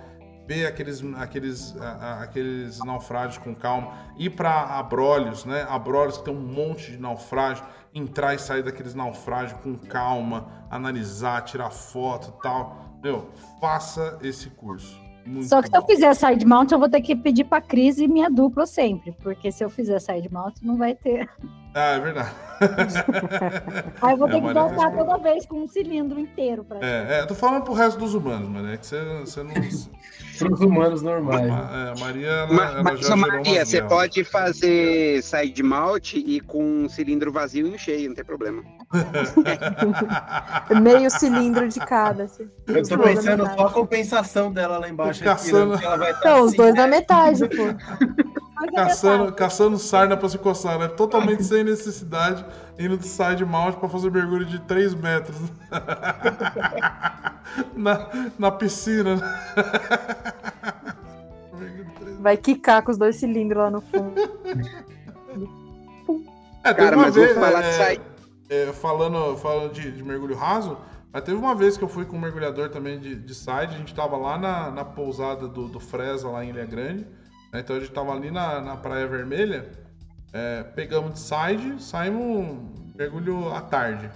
ver aqueles, aqueles, a- a- aqueles naufrágios com calma, ir para Abrolhos, né? Abrolhos que tem um monte de naufrágio, entrar e sair daqueles naufrágios com calma, analisar, tirar foto tal. Meu, faça esse curso. Muito Só que se eu bom. fizer side mount, eu vou ter que pedir pra Cris e minha dupla sempre. Porque se eu fizer side mount, não vai ter. Ah, é verdade. Aí eu vou É, ter que voltar toda vez com um cilindro inteiro. Pra... É, é, tô falando pro resto dos humanos, mano. É que você, você não. Para os humanos normais. Ma- é, a Maria, ela, Ma- ela Mas, Maria, você pode fazer side mount e com um cilindro vazio e um cheio, não tem problema. Meio cilindro de cada. Assim. Eu Os tô na pensando só a compensação dela lá embaixo. Caçando- Aqui, né? Ela vai estar Então, os assim, dois né? na metade, pô. É Caçando, caçando sarna pra se coçar, né? Totalmente sem necessidade, indo de side mount pra fazer mergulho de 3 metros. na, na piscina. De três Vai quicar com os dois cilindros lá no fundo. É, Cara, uma mas vou vez, falar é, aí. É, falando, falando de, de mergulho raso, mas teve uma vez que eu fui com um mergulhador também de, de side, a gente tava lá na, na pousada do, do Fresa, lá em Ilha Grande, né, então a gente tava ali na, na Praia Vermelha, é, pegamos de side, saímos mergulho à tarde,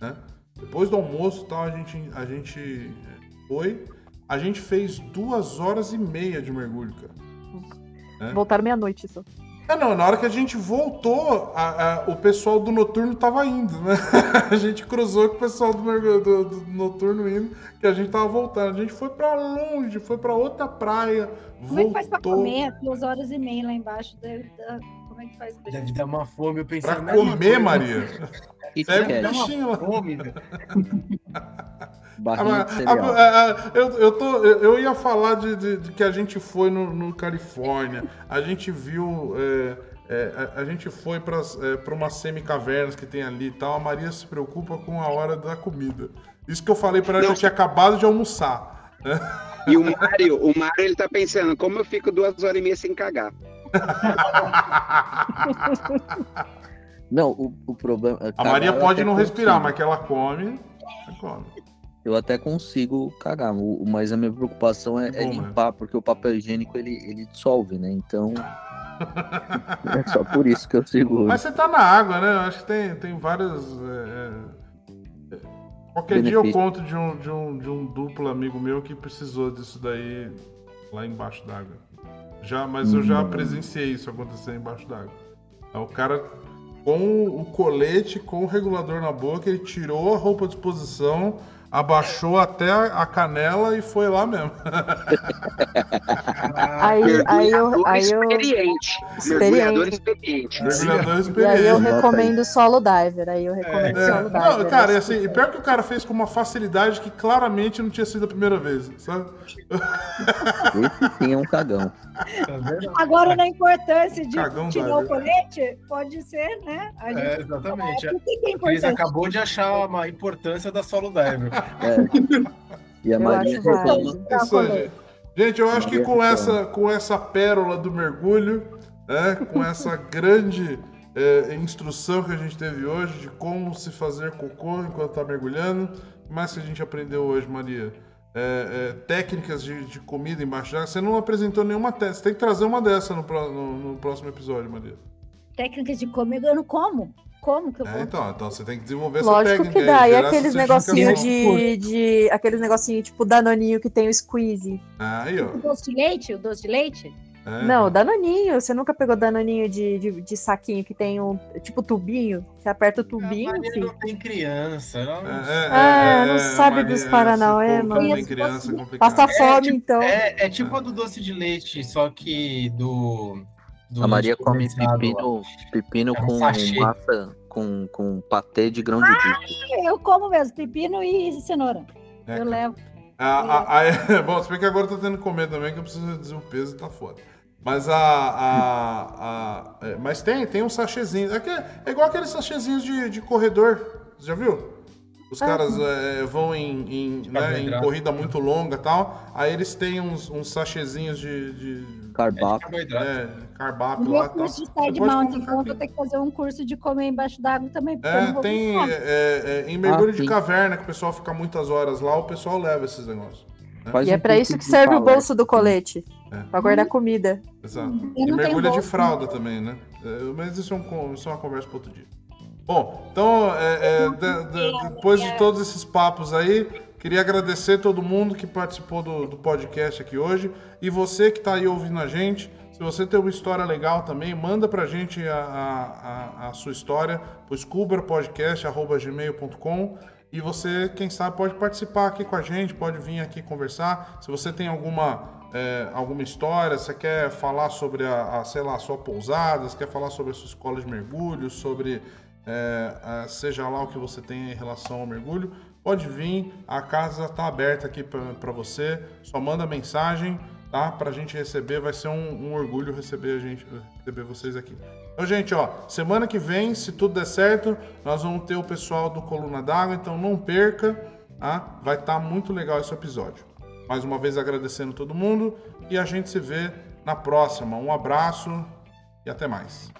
né? Depois do almoço tal, a gente, a gente foi, a gente fez duas horas e meia de mergulho, cara. Voltaram meia-noite só. É, não, na hora que a gente voltou, a- a- o pessoal do noturno tava indo, né? A gente cruzou com o pessoal do, do- do noturno indo, que a gente tava voltando. A gente foi pra longe, foi pra outra praia, Como é que faz pra voltou. comer duas horas e meia lá embaixo? Deve dar- Como é que faz? pra- Deve dar uma fome, eu pensei. Pra comer, Maria. E Pega quer? um bichinho lá. Fome, velho. Barrinha cereal. ah, ah, eu, eu, tô, eu, ia falar de, de- de que a gente foi no, no Califórnia, a gente viu. é, é, a, a gente foi para umas semi-cavernas que tem ali e tal. A Maria se preocupa com a hora da comida. Isso que eu falei para ela que Não. eu tinha acabado de almoçar. E o Mário, o Mário, ele tá pensando, como eu fico duas horas e meia sem cagar? Não, o, o problema. é A Maria eu pode não respirar, mas que ela come, ela come. Eu até consigo cagar, mas a minha preocupação é, É é bom, limpar, porque o papel higiênico ele, ele dissolve, né? Então. é só por isso que eu seguro. Mas você tá na água, né? Eu acho que tem, tem várias. é, é, Qualquer dia eu Benefício. conto de um, de, um, de um duplo amigo meu que precisou disso daí lá embaixo d'água. Já, mas eu já Hum. presenciei isso acontecer embaixo d'água. Aí O cara com o colete, com o regulador na boca, ele tirou a roupa de exposição, abaixou até a canela e foi lá mesmo. Aí, aí eu, aí eu, experiente. Experiente. Mergulhador experiente. Mergulhador e aí eu experiente. recomendo solo diver. Aí eu recomendo É, solo diver. não, cara, e assim, e pior que o cara fez com uma facilidade que claramente não tinha sido a primeira vez, sabe? Esse sim é um cagão. Agora, na importância de Cagão tirar o colete, pode ser, né? A gente... É, exatamente. O que que é Cris acabou de achar uma importância da solo diver. É. E a Eu válido. reclama. O Isso aí, gente. Gente, eu acho que com essa, com essa pérola do mergulho, né, com essa grande é, instrução que a gente teve hoje de como se fazer cocô enquanto está mergulhando, o que mais que a gente aprendeu hoje, Maria? É, é, técnicas de, de comida embaixo d'água. Você não apresentou nenhuma técnica. Você tem que trazer uma dessa no, no- no próximo episódio, Maria. Técnicas de comer, eu não como. Como que eu É, vou? então, então você tem que desenvolver essa Lógico técnica que dá. E aqueles essa negocinhos de, de. Aqueles negocinhos tipo danoninho que tem o squeeze. Aí, ó. O doce de leite? O doce de leite? É. Não, danoninho. Você nunca pegou danoninho de, de, de saquinho que tem um. Tipo tubinho? Você aperta o tubinho, Maria filho. não tem criança. Não É, é, Ah, é, não é, sabe Maria, dos Paranauê, mano. Tem criança é. Passa fome, tipo, então. É, é tipo a do doce de leite, só que do. Do A Maria come pepino, pepino É um com sachê. massa, com, com patê de grão de bico. Eu como mesmo, pepino e cenoura. É, eu cara. levo. A, a, a, bom, se bem que agora eu tô tendo que comer também, que eu preciso reduzir o peso e tá foda. Mas a. a, a é, mas tem, tem um sachêzinho. É, que é, é igual aqueles sachêzinhos de, de corredor. Você já viu? Os caras é, vão em, em, né, em corrida muito longa e tal. Aí eles têm uns, uns sachêzinhos de. de Carbapo. Carboidrato. é, carbapo No lá meu curso de Você side pode mountain, comer então eu vou ter que fazer um curso de comer embaixo d'água também. É, tem é, é, em mergulho Ah, de caverna, que o pessoal fica muitas horas lá, o pessoal leva esses negócios. Faz E é um pra curso isso que de serve o bolso do colete. É. Pra guardar comida. Exato. E mergulho de bolsa. fralda também, né? É, Mas isso é, um isso é uma conversa para outro dia. Bom, então, é, é, de- de- depois de todos esses papos aí, queria agradecer todo mundo que participou do, do podcast aqui hoje. E você que está aí ouvindo a gente, se você tem uma história legal também, manda gente a, a, a- sua história pro scuberpodcast.gmail.com e você, quem sabe, pode participar aqui com a gente, pode vir aqui conversar. Se você tem alguma, é, alguma história, você quer falar sobre a, a, sei lá, a sua pousada, você quer falar sobre a sua escola de mergulho, sobre é, a- seja lá o que você tem em relação ao mergulho, pode vir, a casa está aberta aqui para você, só manda mensagem, tá? Para a gente receber, vai ser um, um, orgulho receber a gente, receber vocês aqui. Então, gente, ó, semana que vem, se tudo der certo, nós vamos ter o pessoal do Coluna d'Água, então não perca, tá? Vai estar tá muito legal esse episódio. Mais uma vez agradecendo todo mundo e a gente se vê na próxima. Um abraço e até mais.